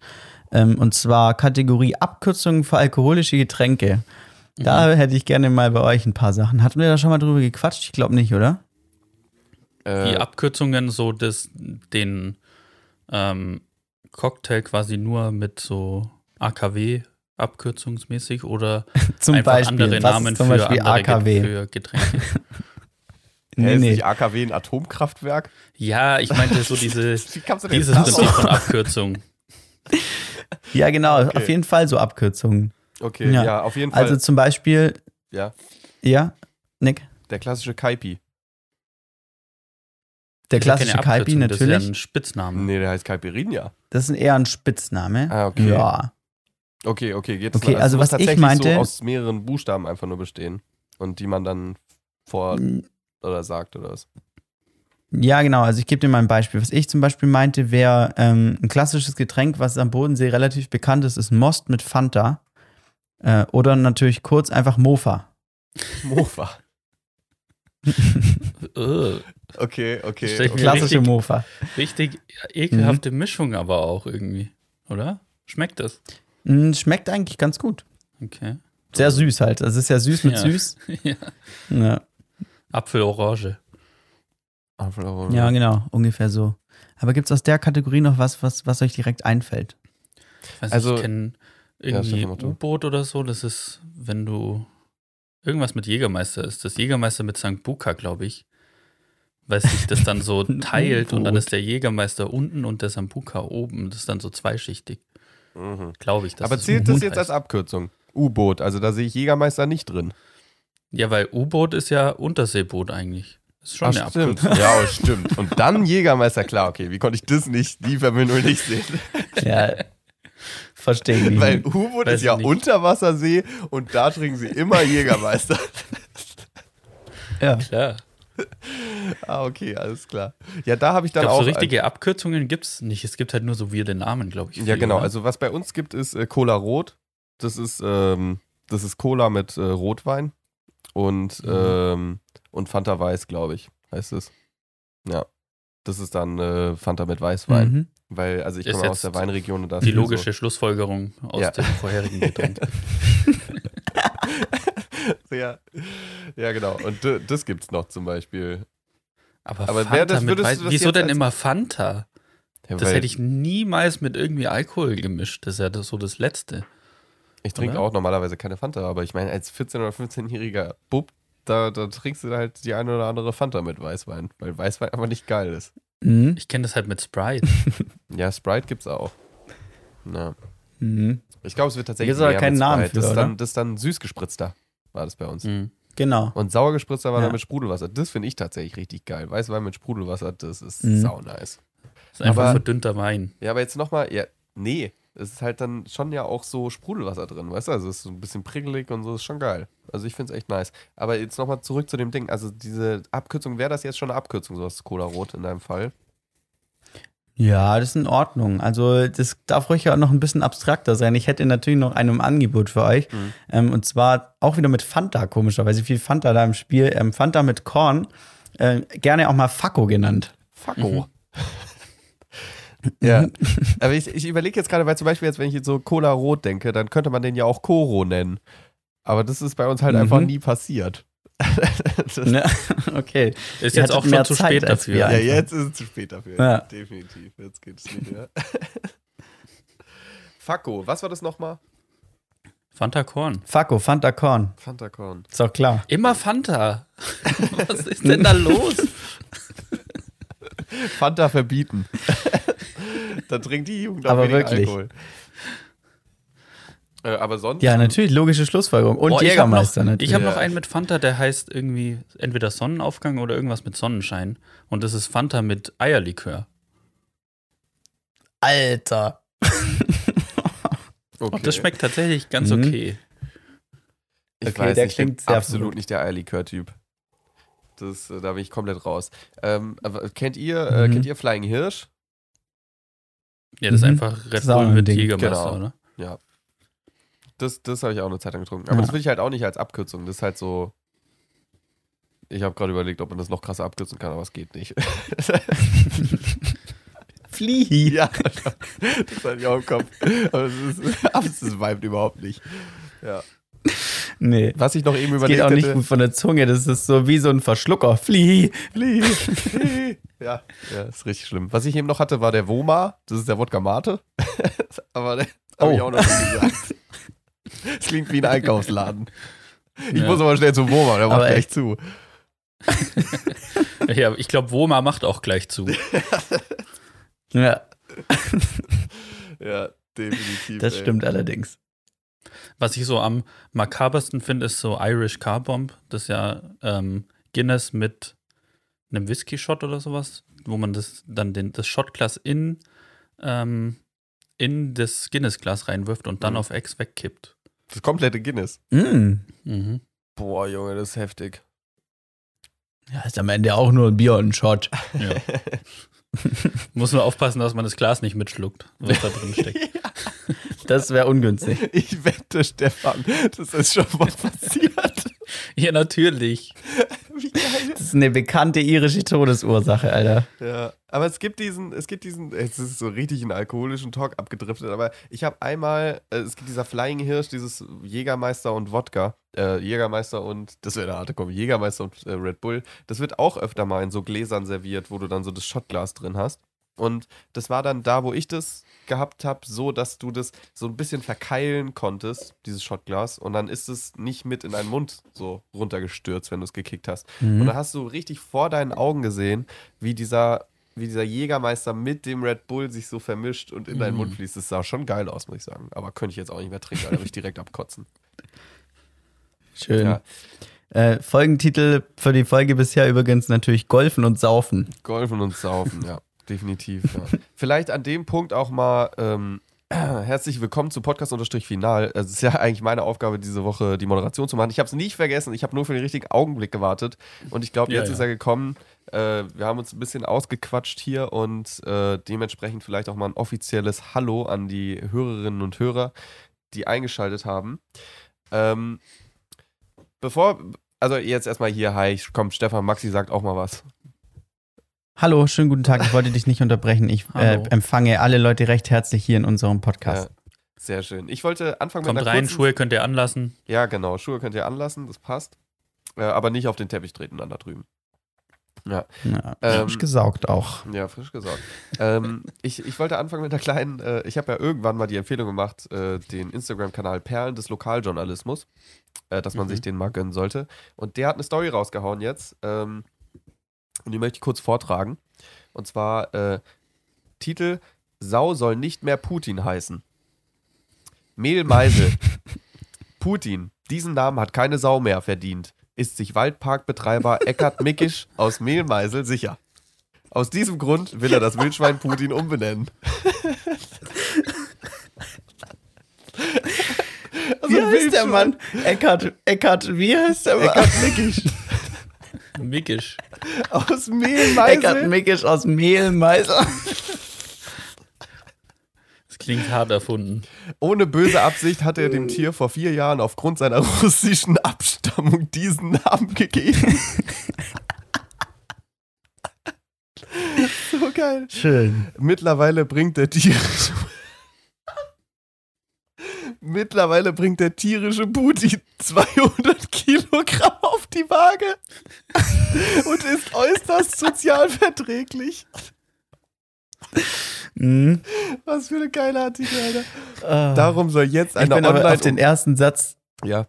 Ähm, und zwar Kategorie Abkürzungen für alkoholische Getränke. Da hätte ich gerne mal bei euch ein paar Sachen. Hatten wir da schon mal drüber gequatscht? Ich glaube nicht, oder? Äh, Die Abkürzungen, so das, den ähm, Cocktail quasi nur mit so AKW abkürzungsmäßig oder (laughs) Zum einfach Beispiel. andere Namen zum für Beispiel andere AKW? Für Getränke. nee, ist nee. nicht AKW ein Atomkraftwerk? ja, ich meinte so diese, (laughs) dieses Prinzip von Abkürzung. Ja, genau. Okay. Auf jeden Fall so Abkürzungen. Okay, ja, Ja. auf jeden Fall. Also zum Beispiel, ja, ja, Nick, der klassische Kaipi. Der ja klassische Kaipi Abkürzung, Das ist ja natürlich. ein Spitzname. Nee, der heißt Caipirinha. Das ist eher ein Spitzname. Ah, okay. Ja. Okay, okay, geht Okay, es also muss was ich tatsächlich meinte- so aus mehreren Buchstaben einfach nur bestehen und die man dann vor oder sagt oder was. Ja, genau. Also ich gebe dir mal ein Beispiel. Was ich zum Beispiel meinte, wäre ähm, ein klassisches Getränk, was am Bodensee relativ bekannt ist, ist Most mit Fanta. Äh, oder natürlich kurz einfach Mofa. Mofa. Ugh, (laughs) Okay, okay. Klassische richtig- Mofa. richtig ekelhafte Mhm. Mischung aber auch irgendwie, oder? Schmeckt das? Mm, schmeckt eigentlich ganz gut. Okay. Sehr süß halt. Also es ist ja süß mit Ja. süß. (laughs) ja. Ja. Apfel-Orange. Apfel- ja, genau. Ungefähr so. Aber gibt es aus der Kategorie noch was, was, was euch direkt einfällt? Ich weiß Also- ich kenne Ja, irgendwie du. U-Boot oder so. Das ist, wenn du irgendwas mit Jägermeister ist. Das Jägermeister mit St. Buka, glaube ich. Weil sich das dann so (laughs) teilt und dann ist der Jägermeister unten und der Sambuka oben. Das ist dann so zweischichtig. Glaube ich. dass Aber zählt das jetzt als heißt. Abkürzung? U-Boot, also da sehe ich Jägermeister nicht drin. Ja, weil U-Boot ist ja Unterseeboot eigentlich. Ist schon eine Ach, stimmt. Abkürzung. Ja, stimmt. Und dann Jägermeister, klar, okay. Wie konnte ich das nicht, die Verbindung nicht sehen? (laughs) Ja, verstehe ich (laughs) nicht. Weil U-Boot Weiß ist ja ich nicht. Unterwassersee und da trinken sie immer (laughs) Jägermeister. ja. Klar. ah, okay, alles klar. Ja, da habe ich Ich dann glaube, auch. so richtige Abkürzungen gibt es nicht. Es gibt halt nur so weirde Namen, glaube ich. ja, genau. oder? Also, was bei uns gibt, ist äh, Cola Rot. Das ist, ähm, das ist Cola mit äh, Rotwein und, Mhm. ähm, und Fanta Weiß, glaube ich, heißt es. Ja. Das ist dann äh, Fanta mit Weißwein. Mhm. Weil, also ich Ist komme aus der Weinregion und da ist die logische Schlussfolgerung aus Ja. dem vorherigen Getränk. So, (laughs) ja. ja, genau. Und das gibt's noch zum Beispiel. Aber, Aber Fanta das- mit Weiß, das Wieso denn immer Fanta? Ja, Das hätte ich niemals mit irgendwie Alkohol gemischt. Das ist ja das, so das Letzte. Ich trinke auch normalerweise keine Fanta, aber ich meine, als 14- oder 15-jähriger Bub, da, da trinkst du halt die eine oder andere Fanta mit Weißwein, weil Weißwein einfach nicht geil ist. Mhm. Ich kenne das halt mit Sprite. (laughs) Ja, Sprite gibt's auch. Ja. Mhm. Ich glaube, es wird tatsächlich. Gibt's aber mehr keinen mit Namen für, das, ist dann, das ist dann süß gespritzter, war das bei uns. Mhm. Genau. Und sauer gespritzter war Ja. dann mit Sprudelwasser. Das finde ich tatsächlich richtig geil. Weißwein mit Sprudelwasser, das ist Mhm. sau nice. Das ist einfach Aber- verdünnter Wein. Ja, aber jetzt nochmal, ja, nee, es ist halt dann schon ja auch so Sprudelwasser drin, weißt du? Also es ist so ein bisschen prickelig und so, ist schon geil. Also ich finde es echt nice. Aber jetzt nochmal zurück zu dem Ding. Also diese Abkürzung, wäre das jetzt schon eine Abkürzung, sowas Cola Rot in deinem Fall? Ja, das ist in Ordnung. Also, das darf ruhig auch noch ein bisschen abstrakter sein. Ich hätte natürlich noch ein Angebot für euch. Mhm. Ähm, und zwar auch wieder mit Fanta, komischerweise. Viel Fanta da im Spiel. Ähm, Fanta mit Korn. Äh, gerne auch mal Fakko genannt. Facko. (laughs) ja, (laughs) aber ich, ich überlege jetzt gerade, weil zum Beispiel jetzt, wenn ich jetzt so Cola Rot denke, dann könnte man den ja auch Koro nennen. Aber das ist bei uns halt Mhm. einfach nie passiert. (laughs) Ne? (laughs) okay. Ist Ihr jetzt auch schon zu Zeit spät dafür. Ja, einfach. jetzt ist es zu spät dafür. Ja. Definitiv. Jetzt geht es nicht mehr. Fakko, was war das nochmal? Fanta Korn. Fakko, Fanta Korn. Fanta Korn. Ist doch klar. Immer Fanta. Was ist denn da los? Fanta verbieten. Dann trinkt die Jugend auch Aber weniger wirklich. Alkohol. Äh, aber sonst? Ja, natürlich, logische Schlussfolgerung. Und Oh, ich hab Jägermeister noch, natürlich. Ich habe noch einen mit Fanta, der heißt irgendwie entweder Sonnenaufgang oder irgendwas mit Sonnenschein. Und das ist Fanta mit Eierlikör. Alter. (laughs) Okay. Und das schmeckt tatsächlich ganz Mhm. okay. Ich Okay, weiß der ich bin klingt sehr absolut nicht der Eierlikör-Typ. Das, äh, da bin ich komplett raus. Ähm, kennt ihr, äh, Mhm. kennt ihr Flying Hirsch? Ja, das ist Mhm. einfach Red ist Bull ein mit Ding. Jägermeister, Genau. oder? Das, das habe ich auch eine Zeit lang getrunken. Aber Ja. das will ich halt auch nicht als Abkürzung. Das ist halt so. Ich habe gerade überlegt, ob man das noch krasser abkürzen kann, aber es geht nicht. (laughs) (laughs) Flieh. ja, das hatte ich auch im Kopf. Aber es ist, (laughs) aber es ist vibet überhaupt nicht. Ja. Nee. Was ich noch eben Das überlegt geht auch nicht hätte. gut von der Zunge. Das ist so wie so ein Verschlucker. Flieh. Flie, flie. Ja, ja, ist richtig schlimm. Was ich eben noch hatte, war der Woma. Das ist der Wodka Mate. (laughs) Aber der habe ich Oh. auch noch nie gesagt. (laughs) Das klingt wie ein (laughs) Einkaufsladen. Ich Ja. muss aber schnell zum Woma, der macht Aber gleich echt. zu. Ja, ich glaube, Woma macht auch gleich zu. Ja, Ja, definitiv. das ey. stimmt allerdings. Was ich so am makabersten finde, ist so Irish Car Bomb. Das ist ja ähm, Guinness mit einem Whisky-Shot oder sowas, wo man das dann den, das Shotglas in, ähm, in das Guinness-Glas reinwirft und dann Mhm. auf Ex wegkippt. Das komplette Guinness. Mm. Mhm. Boah, Junge, das ist heftig. Ja, ist am Ende auch nur ein Bier und ein Shot. (laughs) Ja. (laughs) Muss nur aufpassen, dass man das Glas nicht mitschluckt, was da drin steckt. (laughs) Das wäre ungünstig. Ich wette, Stefan, das ist schon mal passiert. (laughs) ja, natürlich. (laughs) Wie geil. Das ist eine bekannte irische Todesursache, Alter. Ja, aber es gibt diesen, es gibt diesen, es ist so richtig einen alkoholischen Talk abgedriftet, aber ich habe einmal, äh, es gibt dieser Flying Hirsch, dieses Jägermeister und Wodka, äh, Jägermeister und, das wäre eine harte Kombi, Jägermeister und äh, Red Bull, das wird auch öfter mal in so Gläsern serviert, wo du dann so das Shotglas drin hast. Und das war dann da, wo ich das gehabt habe, so, dass du das so ein bisschen verkeilen konntest, dieses Shotglas, und dann ist es nicht mit in deinen Mund so runtergestürzt, wenn du es gekickt hast. Und Mhm. dann hast du richtig vor deinen Augen gesehen, wie dieser wie dieser Jägermeister mit dem Red Bull sich so vermischt und in deinen Mhm. Mund fließt. Das sah schon geil aus, muss ich sagen. Aber könnte ich jetzt auch nicht mehr trinken, da würde ich direkt abkotzen. (laughs) Schön. Ja. Äh, Folgentitel für die Folge bisher übrigens natürlich Golfen und Saufen. Golfen und Saufen, ja, definitiv. Ja. (laughs) Vielleicht an dem Punkt auch mal ähm, (clears throat) herzlich willkommen zu Podcast-Final. Es ist ja eigentlich meine Aufgabe, diese Woche die Moderation zu machen. Ich habe es nicht vergessen, ich habe nur für den richtigen Augenblick gewartet. Und ich glaube, Ja, jetzt ja. ist er gekommen. Äh, wir haben uns ein bisschen ausgequatscht hier und äh, dementsprechend vielleicht auch mal ein offizielles Hallo an die Hörerinnen und Hörer, die eingeschaltet haben. Ähm, bevor, also jetzt erstmal hier, hi, komm, Stefan, Maxi sagt auch mal was. Hallo, schönen guten Tag. Ich wollte dich nicht unterbrechen. Ich äh, empfange alle Leute recht herzlich hier in unserem Podcast. Ja, sehr schön. Ich wollte anfangen Kommt mit einer rein, kurzen, Schuhe könnt ihr anlassen. Ja, genau. Schuhe könnt ihr anlassen, das passt. Äh, aber nicht auf den Teppich treten dann da drüben. Ja, Ja, Ähm, frisch gesaugt auch. ja frisch gesagt. ähm, ich, ich wollte anfangen mit einer kleinen, äh, ich habe ja irgendwann mal die Empfehlung gemacht, äh, den Instagram-Kanal Perlen des Lokaljournalismus, äh, dass man Mhm. sich den mal gönnen sollte. Und der hat eine Story rausgehauen jetzt. Ähm, und die möchte ich kurz vortragen. Und zwar äh, Titel Sau soll nicht mehr Putin heißen. Mehlmeisel. (laughs) Putin. Diesen Namen hat keine Sau mehr verdient. Ist sich Waldparkbetreiber Eckart Mickisch aus Mehlmeisel sicher. Aus diesem Grund will er das Wildschwein Putin umbenennen. (laughs) Also Wie heißt der Mann? Eckart, Eckart, wie heißt der Mann? Eckart Mickisch Mickisch. aus (laughs) Eckart Mehlmeisel. Mickisch aus Mehlmeisel. (laughs) Das klingt hart erfunden. Ohne böse Absicht hat er dem Tier vor vier Jahren aufgrund seiner (laughs) russischen Abstammung diesen Namen gegeben. so geil. Schön. Mittlerweile bringt der tierische. Mittlerweile bringt der tierische Putin (laughs) 200 Kilogramm auf die Waage und ist äußerst sozialverträglich. Mhm. Was für eine geile Artikel, Alter. Ah. Darum soll jetzt ich eine bin aber Online- auf den ersten Satz, ja,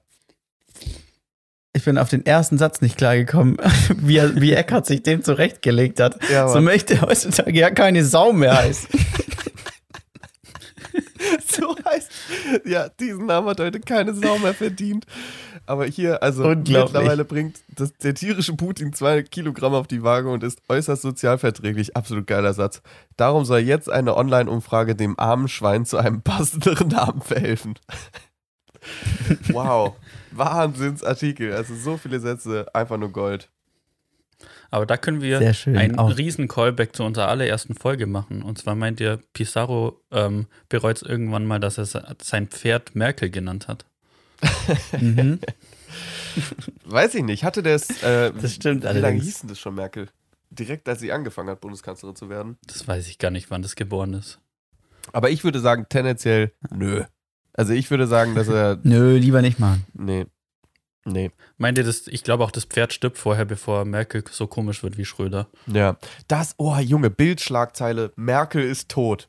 ich bin auf den ersten Satz nicht klargekommen, (laughs) wie, er, wie Eckart sich dem zurechtgelegt hat. Ja, so möchte er heutzutage ja keine Sau mehr heißen. (laughs) (laughs) so heißt. Ja, diesen Namen hat heute keine Sau mehr verdient. Aber hier, also mittlerweile bringt das, der tierische Putin zwei Kilogramm auf die Waage und ist äußerst sozialverträglich. Absolut geiler Satz. Darum soll jetzt eine Online-Umfrage dem armen Schwein zu einem passenderen Namen verhelfen. (laughs) wow. Wahnsinnsartikel. Also so viele Sätze, einfach nur Gold. Aber da können wir einen auch. riesen Callback zu unserer allerersten Folge machen. Und zwar meint ihr, Pizarro ähm, bereut es irgendwann mal, dass er se- sein Pferd Merkel genannt hat. (laughs) Mhm. Weiß ich nicht. Hatte der es. Äh, Das stimmt Wie lange hieß denn das schon, Merkel? Direkt als sie angefangen hat, Bundeskanzlerin zu werden. Das weiß ich gar nicht, wann das geboren ist. Aber ich würde sagen, tendenziell nö. Also ich würde sagen, dass er. (laughs) Nö, lieber nicht machen. Nee. Nee. Meint ihr das? Ich glaube auch, das Pferd stirbt vorher, bevor Merkel so komisch wird wie Schröder. Ja. Das, oh Junge, Bildschlagzeile, Merkel ist tot.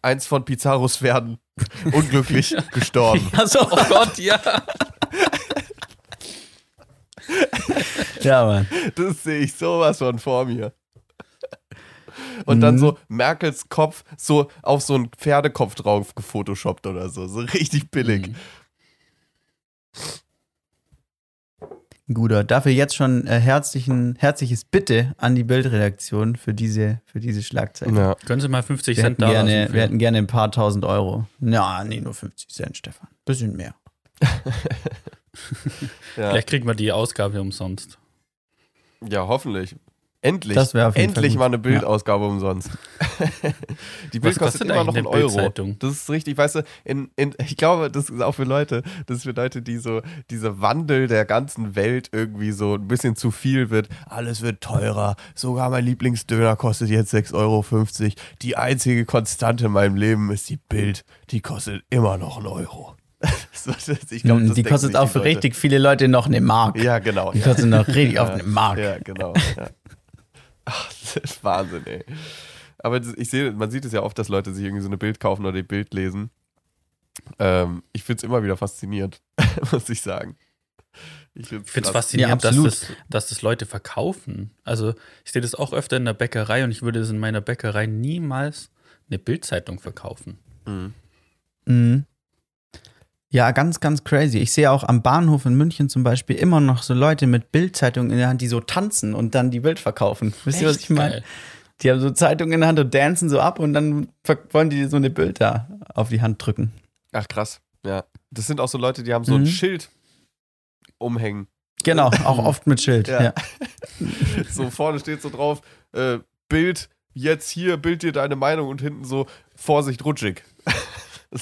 Eins von Pizarros Pferden. (laughs) Unglücklich gestorben. (laughs) Also, Oh Gott, ja. (laughs) ja, Mann. Das sehe ich sowas von vor mir. Und dann Mhm. so Merkels Kopf so auf so einen Pferdekopf drauf gefotoshoppt oder so. So richtig billig. Mhm. Guter. Dafür jetzt schon äh, herzlichen, herzliches Bitte an die Bildredaktion für diese, für diese Schlagzeile. Ja. Können Sie mal 50 Wir Cent hätten, da gerne, wir hätten gerne ein paar tausend Euro. Ja, nee, nur 50 Cent, Stefan. Bisschen mehr. (laughs) Ja. Vielleicht kriegen wir die Ausgabe umsonst. ja, hoffentlich. Endlich. Das wäre Endlich mal eine Bildausgabe umsonst. (laughs) die Bild kostet kostet immer noch einen Euro. Das ist richtig, weißt du, in, in, ich glaube, das ist auch für Leute, das ist für Leute, die so, dieser Wandel der ganzen Welt irgendwie so ein bisschen zu viel wird. Alles wird teurer. Sogar mein Lieblingsdöner kostet jetzt 6,50 Euro. Die einzige Konstante in meinem Leben ist die Bild. Die kostet immer noch einen Euro. (laughs) Glaub, Mm, die kostet auch für richtig viele Leute noch eine Mark. Ja, genau. Die ja. kostet noch richtig (laughs) auf Ja, eine Mark. Ja, genau. Ja. Ach, (laughs) das ist Wahnsinn, ey. Aber ich sehe, man sieht es ja oft, dass Leute sich irgendwie so eine Bild kaufen oder die Bild lesen. Ähm, ich finde es immer wieder faszinierend, (laughs) muss ich sagen. Ich finde es faszinierend, Ja, dass, absolut. das, dass das Leute verkaufen. Also ich sehe das auch öfter in der Bäckerei und ich würde es in meiner Bäckerei niemals eine Bildzeitung verkaufen. Mhm. Ja, ganz, ganz crazy. Ich sehe auch am Bahnhof in München zum Beispiel immer noch so Leute mit Bildzeitungen in der Hand, die so tanzen und dann die Bild verkaufen. Wisst ihr, was ich meine? Die haben so Zeitungen in der Hand und dancen so ab und dann wollen die so eine Bild da auf die Hand drücken. Ach krass, ja. Das sind auch so Leute, die haben so ein Mhm. Schild umhängen. Genau, (laughs) auch oft mit Schild. Ja. Ja. (laughs) So vorne steht so drauf, äh, Bild, jetzt hier, Bild dir deine Meinung und hinten so, Vorsicht, rutschig. (laughs)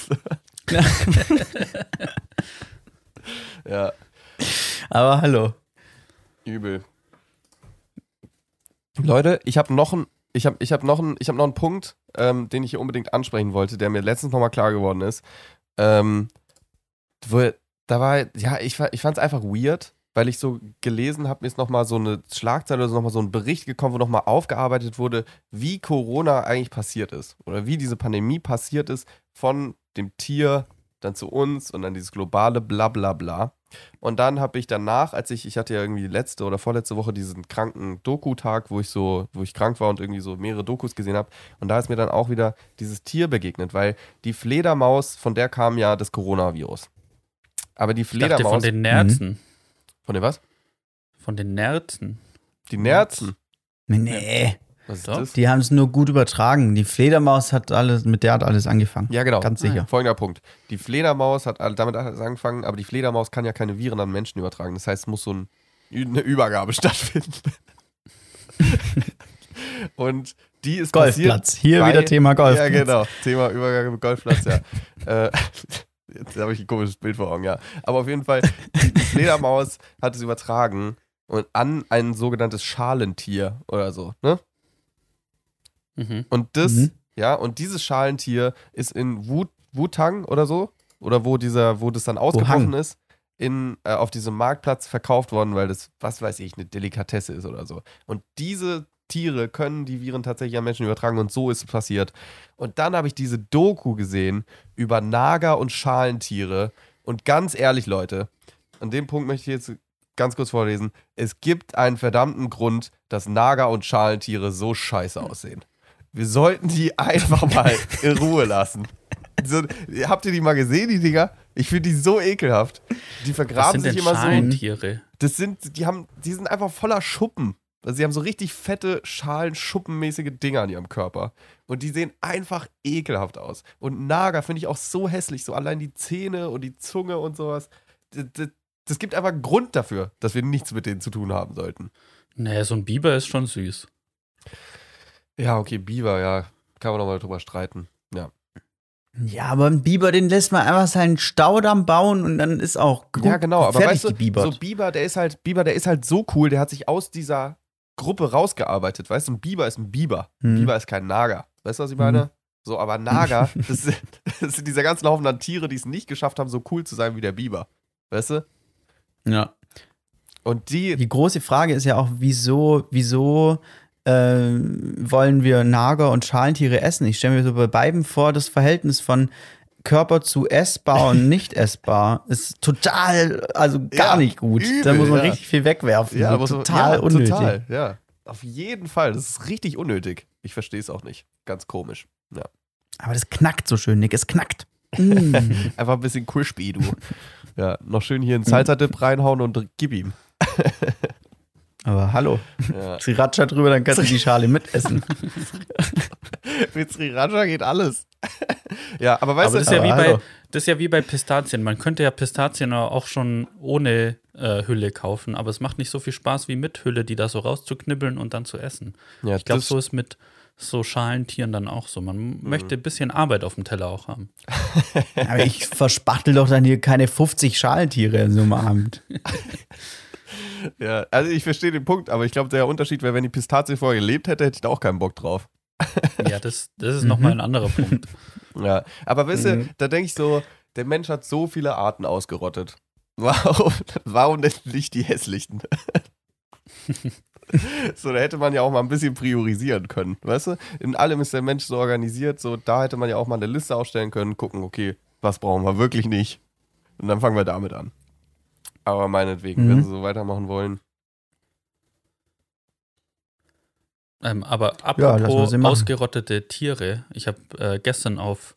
ja, Aber hallo. übel. Leute, ich habe noch einen ich habe ich hab noch, ich hab noch einen Punkt, ähm, den ich hier unbedingt ansprechen wollte, der mir letztens nochmal klar geworden ist. Ähm, wo, da war, ja, ich, ich fand es einfach weird, weil ich so gelesen habe, mir ist nochmal so eine Schlagzeile oder so nochmal so ein Bericht gekommen, wo nochmal aufgearbeitet wurde, wie Corona eigentlich passiert ist. Oder wie diese Pandemie passiert ist von dem Tier dann zu uns und dann dieses globale Blablabla. Bla, bla. Und dann habe ich danach, als ich, ich hatte ja irgendwie letzte oder vorletzte Woche diesen kranken Doku-Tag, wo ich so, wo ich krank war und irgendwie so mehrere Dokus gesehen habe. Und da ist mir dann auch wieder dieses Tier begegnet, weil die Fledermaus, von der kam ja das Coronavirus. Aber die Ich dachte Fledermaus. von den Nerzen. Von den was? Von den Nerzen. Die Nerzen. Nee, Was ist das? die haben es nur gut übertragen. Die Fledermaus hat alles, mit der hat alles angefangen. Ja, genau. Ganz sicher. Folgender Punkt. Die Fledermaus hat damit alles angefangen, aber die Fledermaus kann ja keine Viren an Menschen übertragen. Das heißt, es muss so ein, eine Übergabe (laughs) stattfinden. (laughs) Und die ist Golfplatz. Hier bei- wieder Thema Golfplatz. Ja, genau. Thema Übergabe Golfplatz, ja. äh, jetzt habe ich ein komisches Bild vor Augen, ja. Aber auf jeden Fall, die, Fledermaus (laughs) hat es übertragen und an ein sogenanntes Schalentier oder so, ne? Mhm. Und das, Mhm. ja, und dieses Schalentier ist in Wu- Wutang oder so, oder wo dieser, wo das dann ausgebrochen ist, in, äh, auf diesem Marktplatz verkauft worden, weil das, was weiß ich, eine Delikatesse ist oder so. Und diese Tiere können die Viren tatsächlich an Menschen übertragen und so ist es passiert. Und dann habe ich diese Doku gesehen über Nager und Schalentiere. Und ganz ehrlich, Leute, an dem Punkt möchte ich jetzt ganz kurz vorlesen. Es gibt einen verdammten Grund, dass Nager und Schalentiere so scheiße aussehen. Wir sollten die einfach (laughs) mal in Ruhe lassen. So, habt ihr die mal gesehen, die Dinger? Ich finde die so ekelhaft. Die vergraben sich immer so. Das sind, die haben, die sind einfach voller Schuppen. Also sie haben so richtig fette, schalen, schuppenmäßige Dinger an ihrem Körper. Und die sehen einfach ekelhaft aus. Und Nager finde ich auch so hässlich. So allein die Zähne und die Zunge und sowas. Das, das, das gibt einfach einen Grund dafür, dass wir nichts mit denen zu tun haben sollten. Naja, so ein Biber ist schon süß. Ja, okay, Biber, ja. Kann man nochmal drüber streiten. Ja. Ja, aber ein Biber, den lässt man einfach seinen Staudamm bauen und dann ist auch gut Ja, genau, aber fertig weißt du, so Biber, der ist halt, Biber, der ist halt so cool, der hat sich aus dieser Gruppe rausgearbeitet, weißt du, ein Biber ist ein Biber. Ein Hm. Biber ist kein Nager. Weißt du, was ich meine? So, aber Nager, (laughs) das sind, das sind diese ganzen Haufen an Tiere, die es nicht geschafft haben, so cool zu sein wie der Biber. Weißt du? ja. Und die, Die große Frage ist ja auch, wieso, wieso äh, wollen wir Nager- und Schalentiere essen? Ich stelle mir so bei beiden vor, das Verhältnis von Körper zu essbar und (laughs) nicht essbar ist total, also gar Ja, nicht gut. da übel, muss man ja. richtig viel wegwerfen. ja, so aber so- total ja, unnötig. Total, ja. Auf jeden Fall. Das ist richtig unnötig. Ich verstehe es auch nicht. Ganz komisch. Ja. Aber das knackt so schön, Nick, es knackt. (laughs) Mm. Einfach ein bisschen crispy, du. ja, noch schön hier einen Salsa-Dip reinhauen und gib ihm. Aber hallo, Ja. Sriracha drüber, dann kannst du die Schale mitessen. (laughs) (laughs) Mit Sriracha geht alles. (laughs) ja, aber weißt aber das ist, du, ja wie bei, das ist ja wie bei Pistazien. Man könnte ja Pistazien auch schon ohne äh, Hülle kaufen, aber es macht nicht so viel Spaß wie mit Hülle, die da so rauszuknibbeln und dann zu essen. ja, Ich glaube, so ist mit so Schalentieren dann auch so. Man Mhm. möchte ein bisschen Arbeit auf dem Teller auch haben. (laughs) Aber ich verspachtel doch dann hier keine 50 Schalentiere an so einem Abend. Ja, also ich verstehe den Punkt, aber ich glaube, der Unterschied wäre, wenn die Pistazie vorher gelebt hätte, hätte ich da auch keinen Bock drauf. (laughs) Ja, das, das ist nochmal ein anderer Punkt. (laughs) Ja, aber weißt du, Mhm. da denke ich so, der Mensch hat so viele Arten ausgerottet. (laughs) Warum, warum denn nicht die hässlichen? so, da hätte man ja auch mal ein bisschen priorisieren können, weißt du? In allem ist der Mensch so organisiert, so da hätte man ja auch mal eine Liste aufstellen können, gucken, okay, was brauchen wir wirklich nicht? Und dann fangen wir damit an. Aber meinetwegen, Mhm. wenn sie so weitermachen wollen. Ähm, aber apropos machen. ausgerottete Tiere, ich habe äh, gestern auf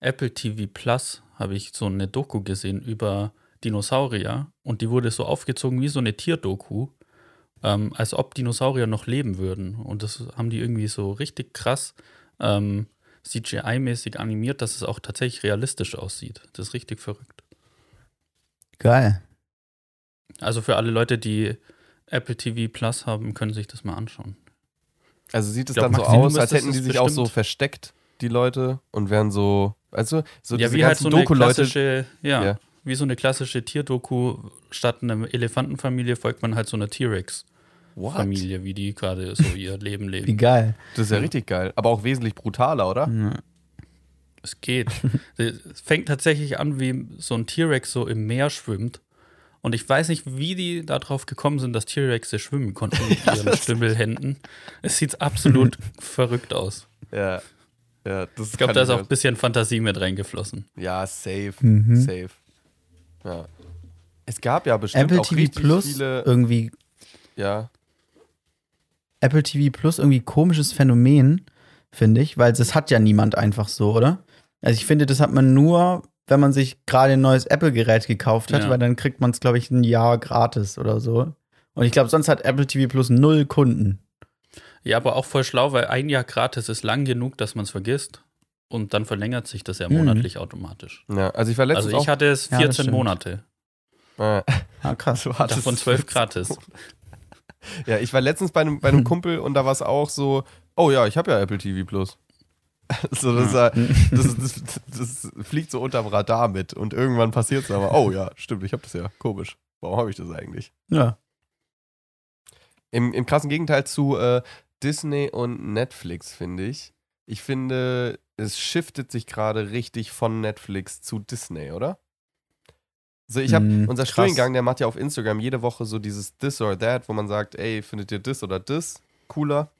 Apple TV Plus habe ich so eine Doku gesehen über Dinosaurier und die wurde so aufgezogen wie so eine Tierdoku, ähm, als ob Dinosaurier noch leben würden. Und das haben die irgendwie so richtig krass ähm, CGI-mäßig animiert, dass es auch tatsächlich realistisch aussieht. Das ist richtig verrückt. Geil. Also für alle Leute, die Apple TV Plus haben, können sich das mal anschauen. Also sieht es glaub, dann so aus, als hätten die sich auch so versteckt, die Leute, und wären so, also so ja, diese wie halt ganzen so eine Doku-Leute. klassische, ja, Ja. wie so eine klassische Tierdoku. Statt einer Elefantenfamilie folgt man halt so einer What? T-Rex-Familie, wie die gerade so ihr Leben Wie leben. geil. Das ist ja richtig geil. Aber auch wesentlich brutaler, oder? Ja. Es geht. (laughs) Es fängt tatsächlich an, wie so ein T-Rex so im Meer schwimmt. Und ich weiß nicht, wie die darauf gekommen sind, dass T-Rexe schwimmen konnten (laughs) mit ihren Stümmelhänden. Es sieht absolut (laughs) verrückt aus. Ja. Ja, das Ich glaube, da ist auch ein bisschen Fantasie mit reingeflossen. Ja, safe. Mhm. Safe. Ja. Es gab ja bestimmt Apple auch TV richtig Plus viele. irgendwie Ja. Apple TV Plus irgendwie komisches Phänomen, finde ich, weil das hat ja niemand einfach so, oder? Also ich finde, das hat man nur, wenn man sich gerade ein neues Apple-Gerät gekauft hat, Ja. weil dann kriegt man es, glaube ich, ein Jahr gratis oder so. Und ich glaube, sonst hat Apple TV Plus null Kunden. Ja, aber auch voll schlau, weil ein Jahr gratis ist lang genug, dass man es vergisst. Und dann verlängert sich das ja Mhm. monatlich automatisch. ja. Also ich war letztens Also ich hatte es Ja, das 14 stimmt. Monate. auch. (laughs) Äh, Ah, krass. du hattest Davon 12 gratis. Ja, ich war letztens bei einem, bei einem (laughs) Kumpel und da war es auch so, oh ja, ich habe ja Apple TV Plus. (laughs) so, das, war- das, das, das, fliegt so unterm Radar mit und irgendwann passiert es aber, oh ja, stimmt, ich habe das ja. Komisch. Warum habe ich das eigentlich? Ja. Im, im krassen Gegenteil zu äh, Disney und Netflix, finde ich. Ich finde, es shiftet sich gerade richtig von Netflix zu Disney, oder? So, ich habe Mm, unser krass. Studiengang, der macht ja auf Instagram jede Woche so dieses This or That, wo man sagt, ey, findet ihr das oder das cooler?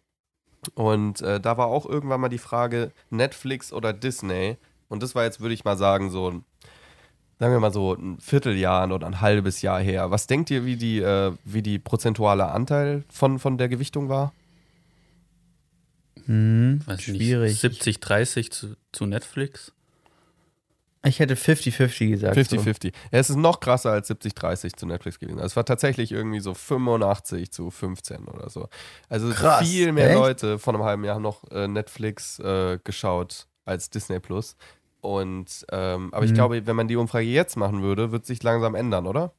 Und äh, da war auch irgendwann mal die Frage, Netflix oder Disney? Und das war jetzt, würde ich mal sagen, so ein, sagen wir mal so ein Vierteljahr oder ein halbes Jahr her. Was denkt ihr, wie die, äh, wie die prozentuale Anteil von, von der Gewichtung war? Hm, Weiß schwierig. nicht, 70, 30 zu, zu Netflix. Ich hätte 50-50 gesagt. 50-50. Ja, es ist noch krasser als 70-30 zu Netflix gewesen. Also es war tatsächlich irgendwie so 85 zu 15 oder so. Also Krass, viel mehr echt? Leute von einem halben Jahr haben noch äh, Netflix äh, geschaut als Disney Plus. Und ähm, aber ich Mhm. glaube, wenn man die Umfrage jetzt machen würde, wird sich langsam ändern, oder?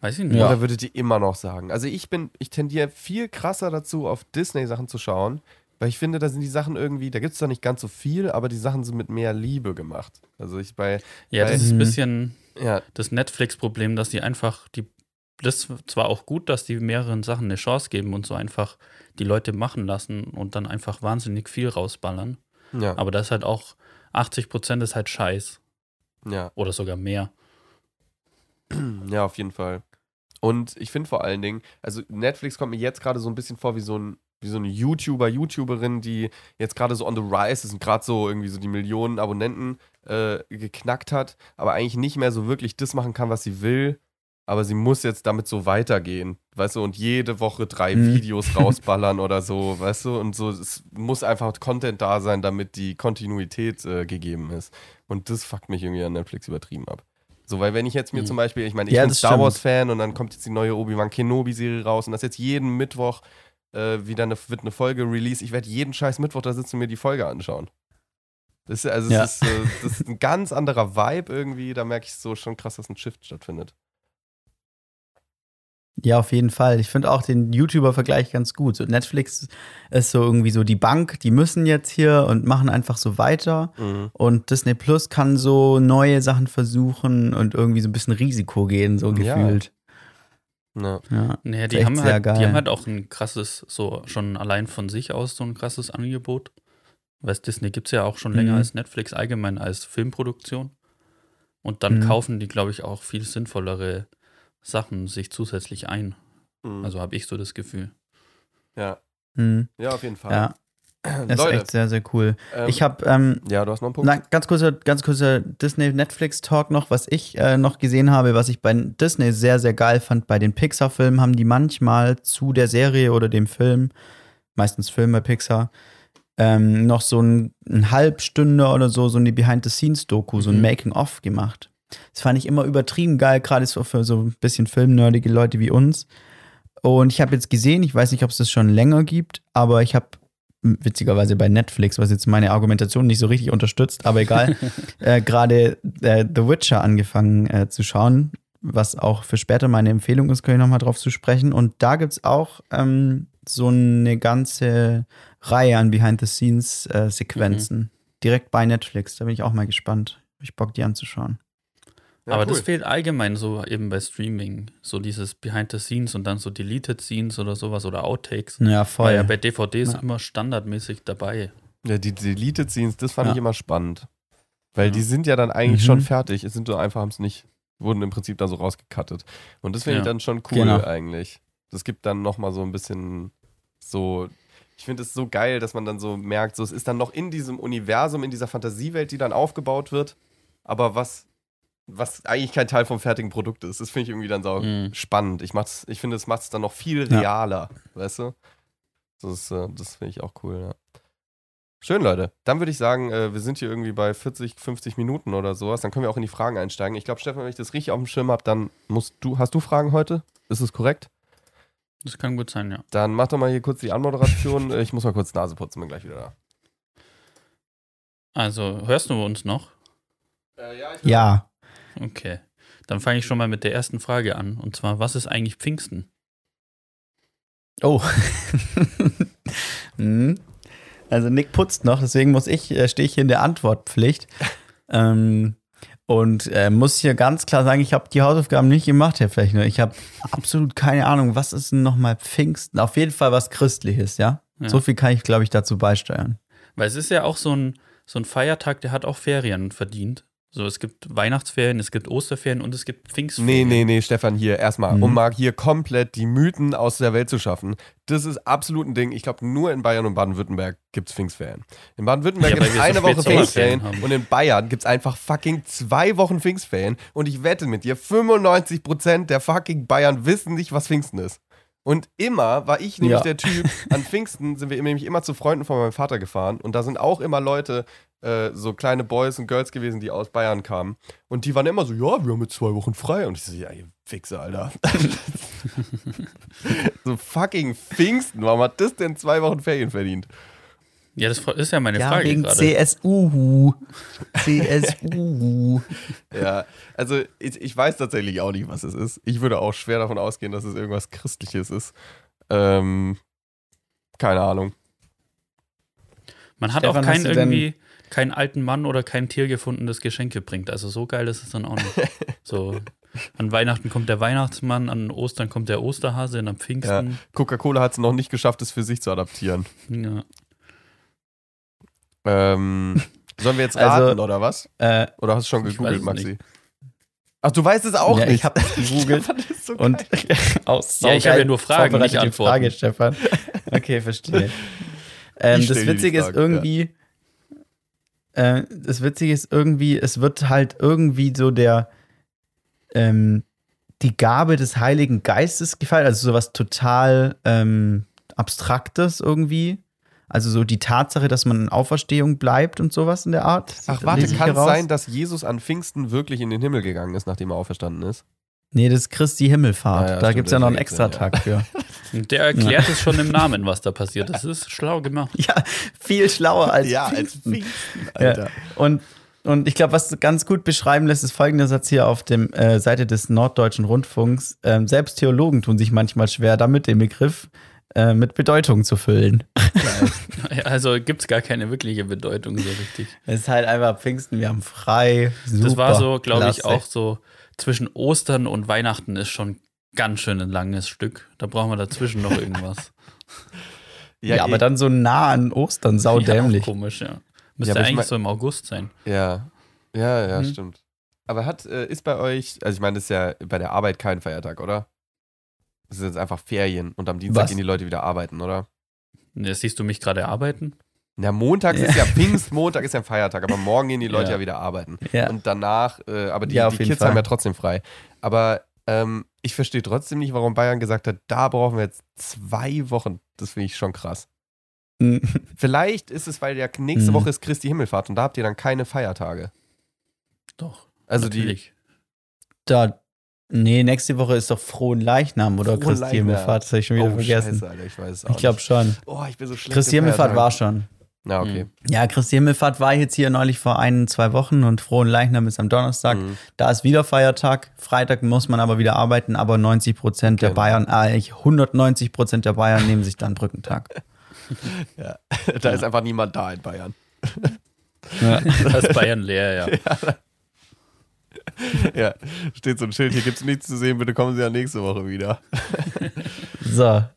Weiß ich nicht. Ja. Oder würdet ihr immer noch sagen? Also ich bin, ich tendiere viel krasser dazu, auf Disney-Sachen zu schauen, weil ich finde, da sind die Sachen irgendwie, da gibt es zwar nicht ganz so viel, aber die Sachen sind mit mehr Liebe gemacht. Also ich bei, Ja, das Weil- ist ein Mhm. bisschen ja, das Netflix-Problem, dass die einfach, die, das ist zwar auch gut, dass die mehreren Sachen eine Chance geben und so einfach die Leute machen lassen und dann einfach wahnsinnig viel rausballern. ja, Aber da ist halt auch 80 Prozent ist halt Scheiß. ja. Oder sogar mehr. Ja, auf jeden Fall. Und ich finde vor allen Dingen, also Netflix kommt mir jetzt gerade so ein bisschen vor wie so ein wie so eine YouTuber, YouTuberin, die jetzt gerade so on the rise ist und gerade so irgendwie so die Millionen Abonnenten äh, geknackt hat, aber eigentlich nicht mehr so wirklich das machen kann, was sie will. Aber sie muss jetzt damit so weitergehen, weißt du, und jede Woche drei Mhm. Videos (laughs) rausballern oder so, weißt du, und so, es muss einfach Content da sein, damit die Kontinuität äh, gegeben ist. Und das fuckt mich irgendwie an Netflix übertrieben ab. So, weil wenn ich jetzt mir Mhm. zum Beispiel, ich meine, ich Ja, bin Star. Wars-Fan und dann kommt jetzt die neue Obi-Wan Kenobi-Serie raus und das jetzt jeden Mittwoch äh, wieder eine, wird eine Folge release. Ich werde jeden scheiß Mittwoch da sitzen und mir die Folge anschauen. Das ist, also Ja. es ist, äh, das ist ein ganz anderer Vibe irgendwie. Da merke ich so schon krass, dass ein Shift stattfindet. Ja, auf jeden Fall. Ich finde auch den YouTuber-Vergleich ganz gut. So Netflix ist so irgendwie so die Bank, die müssen jetzt hier und machen einfach so weiter. Mhm. Und Disney Plus kann so neue Sachen versuchen und irgendwie so ein bisschen Risiko gehen, so Ja. gefühlt. Ja. Ja. Naja, die haben, halt, die haben halt auch ein krasses, so schon allein von sich aus so ein krasses Angebot. Weißt Disney gibt es ja auch schon länger Mhm. als Netflix, allgemein als Filmproduktion. Und dann Mhm. kaufen die, glaube ich, auch viel sinnvollere Sachen sich zusätzlich ein. Mhm. Also habe ich so das Gefühl. ja. Hm. Ja, auf jeden Fall. Ja. (clears throat) Das ist Leute, echt sehr, sehr cool. ähm, ich habe ähm, ja, du hast noch einen Punkt. Na, ganz kurzer, ganz kurzer Disney-Netflix-Talk noch, was ich äh, noch gesehen habe, was ich bei Disney sehr, sehr geil fand. Bei den Pixar-Filmen haben die manchmal zu der Serie oder dem Film, meistens Film bei Pixar, ähm, noch so ein, ein Halbstunde oder so, so eine Behind-the-Scenes-Doku, so ein Mhm. Making-of gemacht. Das fand ich immer übertrieben geil, gerade so für so ein bisschen filmnerdige Leute wie uns. Und ich habe jetzt gesehen, ich weiß nicht, ob es das schon länger gibt, aber ich habe witzigerweise bei Netflix, was jetzt meine Argumentation nicht so richtig unterstützt, aber egal, (laughs) äh, gerade äh, The Witcher angefangen äh, zu schauen, was auch für später meine Empfehlung ist, kann ich nochmal drauf zu sprechen. Und da gibt es auch ähm, so eine ganze Reihe an Behind-the-Scenes-Sequenzen. Direkt bei Netflix. Da bin ich auch mal gespannt. Hab ich Bock, die anzuschauen. Ja, Aber cool. das fehlt allgemein so eben bei Streaming. So dieses Behind the Scenes und dann so Deleted Scenes oder sowas oder Outtakes. Ja, War voll. ja bei DVDs Ja. immer standardmäßig dabei. Ja, die Deleted Scenes, das fand Ja. ich immer spannend. Weil Ja. die sind ja dann eigentlich Mhm. schon fertig. Es sind so einfach, haben es nicht, wurden im Prinzip da so rausgekattet. Und das finde ich dann schon cool Genau. eigentlich. Das gibt dann nochmal so ein bisschen so. Ich finde es so geil, dass man dann so merkt, so es ist dann noch in diesem Universum, in dieser Fantasiewelt, die dann aufgebaut wird, aber was, was eigentlich kein Teil vom fertigen Produkt ist. Das finde ich irgendwie dann so Mhm. spannend. Ich, mach's, ich finde, es macht es dann noch viel Ja. realer, weißt du? Das, äh, das finde ich auch cool, ja. Schön, Leute. Dann würde ich sagen, äh, wir sind hier irgendwie bei 40, 50 Minuten oder sowas. Dann können wir auch in die Fragen einsteigen. Ich glaube, Stefan, wenn ich das richtig auf dem Schirm habe, dann musst du, hast du Fragen heute? Ist es korrekt? Das kann gut sein, ja. Dann mach doch mal hier kurz die Anmoderation. Ich muss mal kurz Nase putzen, bin gleich wieder da. Also, hörst du uns noch? Äh, ja, ich Ja. Okay. Dann fange ich schon mal mit der ersten Frage an. Und zwar, was ist eigentlich Pfingsten? Oh. (laughs) Hm. Also Nick putzt noch, deswegen muss ich, äh, stehe ich hier in der Antwortpflicht. (laughs) ähm, und äh, muss hier ganz klar sagen, ich habe die Hausaufgaben nicht gemacht, Herr Fechner. Ich habe absolut keine Ahnung, was ist denn nochmal Pfingsten? Auf jeden Fall was Christliches, ja? Ja. So viel kann ich, glaube ich, dazu beisteuern. Weil es ist ja auch so ein, so ein Feiertag, der hat auch Ferien verdient. So, es gibt Weihnachtsferien, es gibt Osterferien und es gibt Nee, Pfingstferien. nee, nee, Stefan, hier erstmal, Mhm. um mal hier komplett die Mythen aus der Welt zu schaffen. Das ist absolut ein Ding. Ich glaube, nur in Bayern und Baden-Württemberg gibt es Pfingstferien. In Baden-Württemberg Ja, gibt es so eine spät Woche Pfingstferien haben. und in Bayern gibt es einfach fucking zwei Wochen Pfingstferien. Und ich wette mit dir, 95% der fucking Bayern wissen nicht, was Pfingsten ist. Und immer war ich nämlich Ja. der Typ, an Pfingsten sind wir nämlich immer zu Freunden von meinem Vater gefahren und da sind auch immer Leute, äh, so kleine Boys und Girls gewesen, die aus Bayern kamen. Und die waren immer so, ja, wir haben jetzt zwei Wochen frei. Und ich so, ja, ihr Wichser, Alter. (laughs) so fucking Pfingsten, warum hat das denn zwei Wochen Ferien verdient? Ja, das ist ja meine ja, Frage wegen gerade. CSU. CSU. (laughs) Ja, also ich, ich weiß tatsächlich auch nicht, was es ist. Ich würde auch schwer davon ausgehen, dass es irgendwas Christliches ist. Ähm, keine Ahnung. Man hat Stefan, auch keinen du denn- irgendwie keinen alten Mann oder kein Tier gefunden, das Geschenke bringt. Also so geil ist es dann auch nicht. (laughs) so an Weihnachten kommt der Weihnachtsmann, an Ostern kommt der Osterhase und am Ja, Pfingsten. Coca-Cola hat es noch nicht geschafft, es für sich zu adaptieren. Ja. Ähm, sollen wir jetzt Also- raten oder was? äh, Oder hast du schon gegoogelt, es Maxi? nicht. Ach, du weißt es auch ja, nicht. (laughs) ich habe gegoogelt. Das ist so Und geil. (laughs) aus Ja, ich habe ja nur Fragen, nicht Antworten. Frage, Stefan. Okay, verstehe. ähm, das Witzige ist Fragen, irgendwie, äh, das Witzige ist irgendwie, es wird halt irgendwie so der, ähm, die Gabe des Heiligen Geistes gefeiert, also sowas total ähm, Abstraktes irgendwie. Also so die Tatsache, dass man in Auferstehung bleibt und sowas in der Art. Ach, warte, kann es sein, dass Jesus an Pfingsten wirklich in den Himmel gegangen ist, nachdem er auferstanden ist? Nee, das ist Christi Himmelfahrt. Ah ja, da gibt es ja noch einen Sinn, Extratag für. Und (laughs) der erklärt es schon im Namen, was da passiert. Das ist schlau gemacht. Ja, viel schlauer als ja, als Pfingsten. Ja. Alter. Und, und ich glaube, was ganz gut beschreiben lässt, ist folgender Satz hier auf der äh, Seite des Norddeutschen Rundfunks. Ähm, selbst Theologen tun sich manchmal schwer damit, den Begriff äh, mit Bedeutung zu füllen. Also gibt es gar keine wirkliche Bedeutung so richtig. Es ist halt einfach Pfingsten, wir haben frei. Super, das war so, glaube ich, auch so zwischen Ostern und Weihnachten ist schon ganz schön ein langes Stück. Da brauchen wir dazwischen noch irgendwas. (laughs) Ja, aber dann so nah an Ostern, Ja, saudämlich. auch komisch, ja. Ja, Müsste ich eigentlich mein- so im August sein. Ja, ja, ja, Mhm. stimmt. Aber hat, äh, ist bei euch, also ich meine, das ist ja bei der Arbeit kein Feiertag, oder? Es ist jetzt einfach Ferien und am Dienstag Was? gehen die Leute wieder arbeiten, oder? Jetzt siehst du mich gerade arbeiten. Na, montags ist ja (laughs) Pfingstmontag ist ja ein Feiertag, aber morgen gehen die Leute ja, Ja. wieder arbeiten. Ja. Und danach, äh, aber die, Ja, die Kids Fall. haben ja trotzdem frei. Aber ähm, ich verstehe trotzdem nicht, warum Bayern gesagt hat, da brauchen wir jetzt zwei Wochen. Das finde ich schon krass. Mhm. (laughs) Vielleicht ist es, weil ja nächste Mhm. Woche ist Christi Himmelfahrt und da habt ihr dann keine Feiertage. Doch. Also die, natürlich. Da, nee, nächste Woche ist doch Frohen Leichnam oder Frohen Christi Himmelfahrt, das habe ich schon wieder oh, vergessen. Scheiße, Alter, ich weiß es auch ich glaube schon. Oh, ich bin so schlecht. Christi im Himmelfahrt war schon. Na, okay. Ja, Christi Himmelfahrt war jetzt hier neulich vor ein, zwei Wochen und Frohen Leichnam ist am Donnerstag. Mhm. Da ist wieder Feiertag. Freitag muss man aber wieder arbeiten, aber 90 Prozent der Genau. Bayern, äh, eigentlich 190 Prozent der Bayern nehmen sich dann Brückentag. (laughs) Da ist einfach niemand da in Bayern. (laughs) Das ist Bayern leer, ja. Ja, (laughs) steht so ein Schild, hier gibt es nichts zu sehen, bitte kommen Sie ja nächste Woche wieder. (laughs) So. Ja,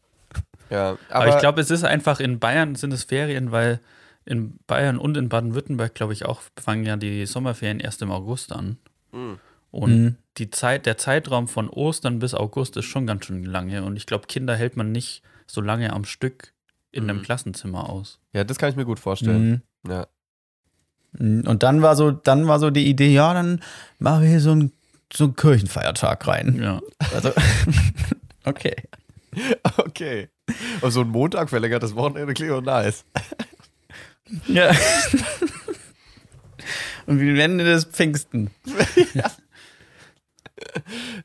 aber, Aber, ich glaube, es ist einfach in Bayern sind es Ferien, weil in Bayern und in Baden-Württemberg, glaube ich, auch fangen ja die Sommerferien erst im August an. Mhm. Und Mhm. die Zeit, der Zeitraum von Ostern bis August ist schon ganz schön lange. Und ich glaube, Kinder hält man nicht so lange am Stück in einem Mhm. Klassenzimmer aus. ja, das kann ich mir gut vorstellen. Mhm. Ja. Und dann war so, dann war so die Idee, ja, dann machen wir hier so einen so einen Kirchenfeiertag rein. Ja. Also, (laughs) okay. Okay. Und so ein Montag verlängertes Wochenende klingt auch nice. Ja. (laughs) Und wir nennen das Pfingsten. (laughs)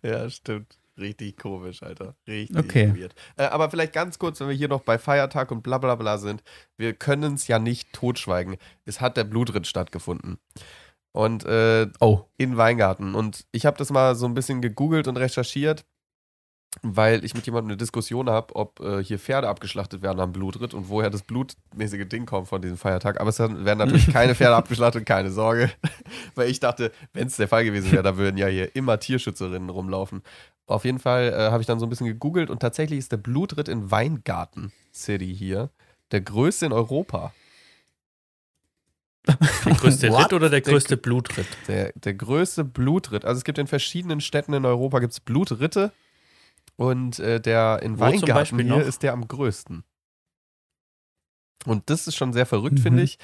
Ja, stimmt. Richtig komisch, Alter. Richtig Okay. weird. Äh, aber vielleicht ganz kurz, wenn wir hier noch bei Feiertag und bla bla bla sind. Wir können es ja nicht totschweigen. Es hat der Blutritt stattgefunden. Und äh, Oh. in Weingarten. Und ich habe das mal so ein bisschen gegoogelt und recherchiert, weil ich mit jemandem eine Diskussion habe, ob äh, hier Pferde abgeschlachtet werden am Blutritt und woher das blutmäßige Ding kommt von diesem Feiertag. Aber es werden natürlich (laughs) keine Pferde abgeschlachtet, keine Sorge. (laughs) weil ich dachte, wenn es der Fall gewesen wäre, da würden ja hier immer Tierschützerinnen rumlaufen. Auf jeden Fall äh, habe ich dann so ein bisschen gegoogelt und tatsächlich ist der Blutritt in Weingarten City hier der größte in Europa. Der größte (laughs) What? Ritt oder der größte Blutritt? Der, der größte Blutritt. Also es gibt in verschiedenen Städten in Europa gibt's Blutritte und äh, der in Wo Weingarten hier noch? ist der am größten. Und das ist schon sehr verrückt, Mhm. finde ich.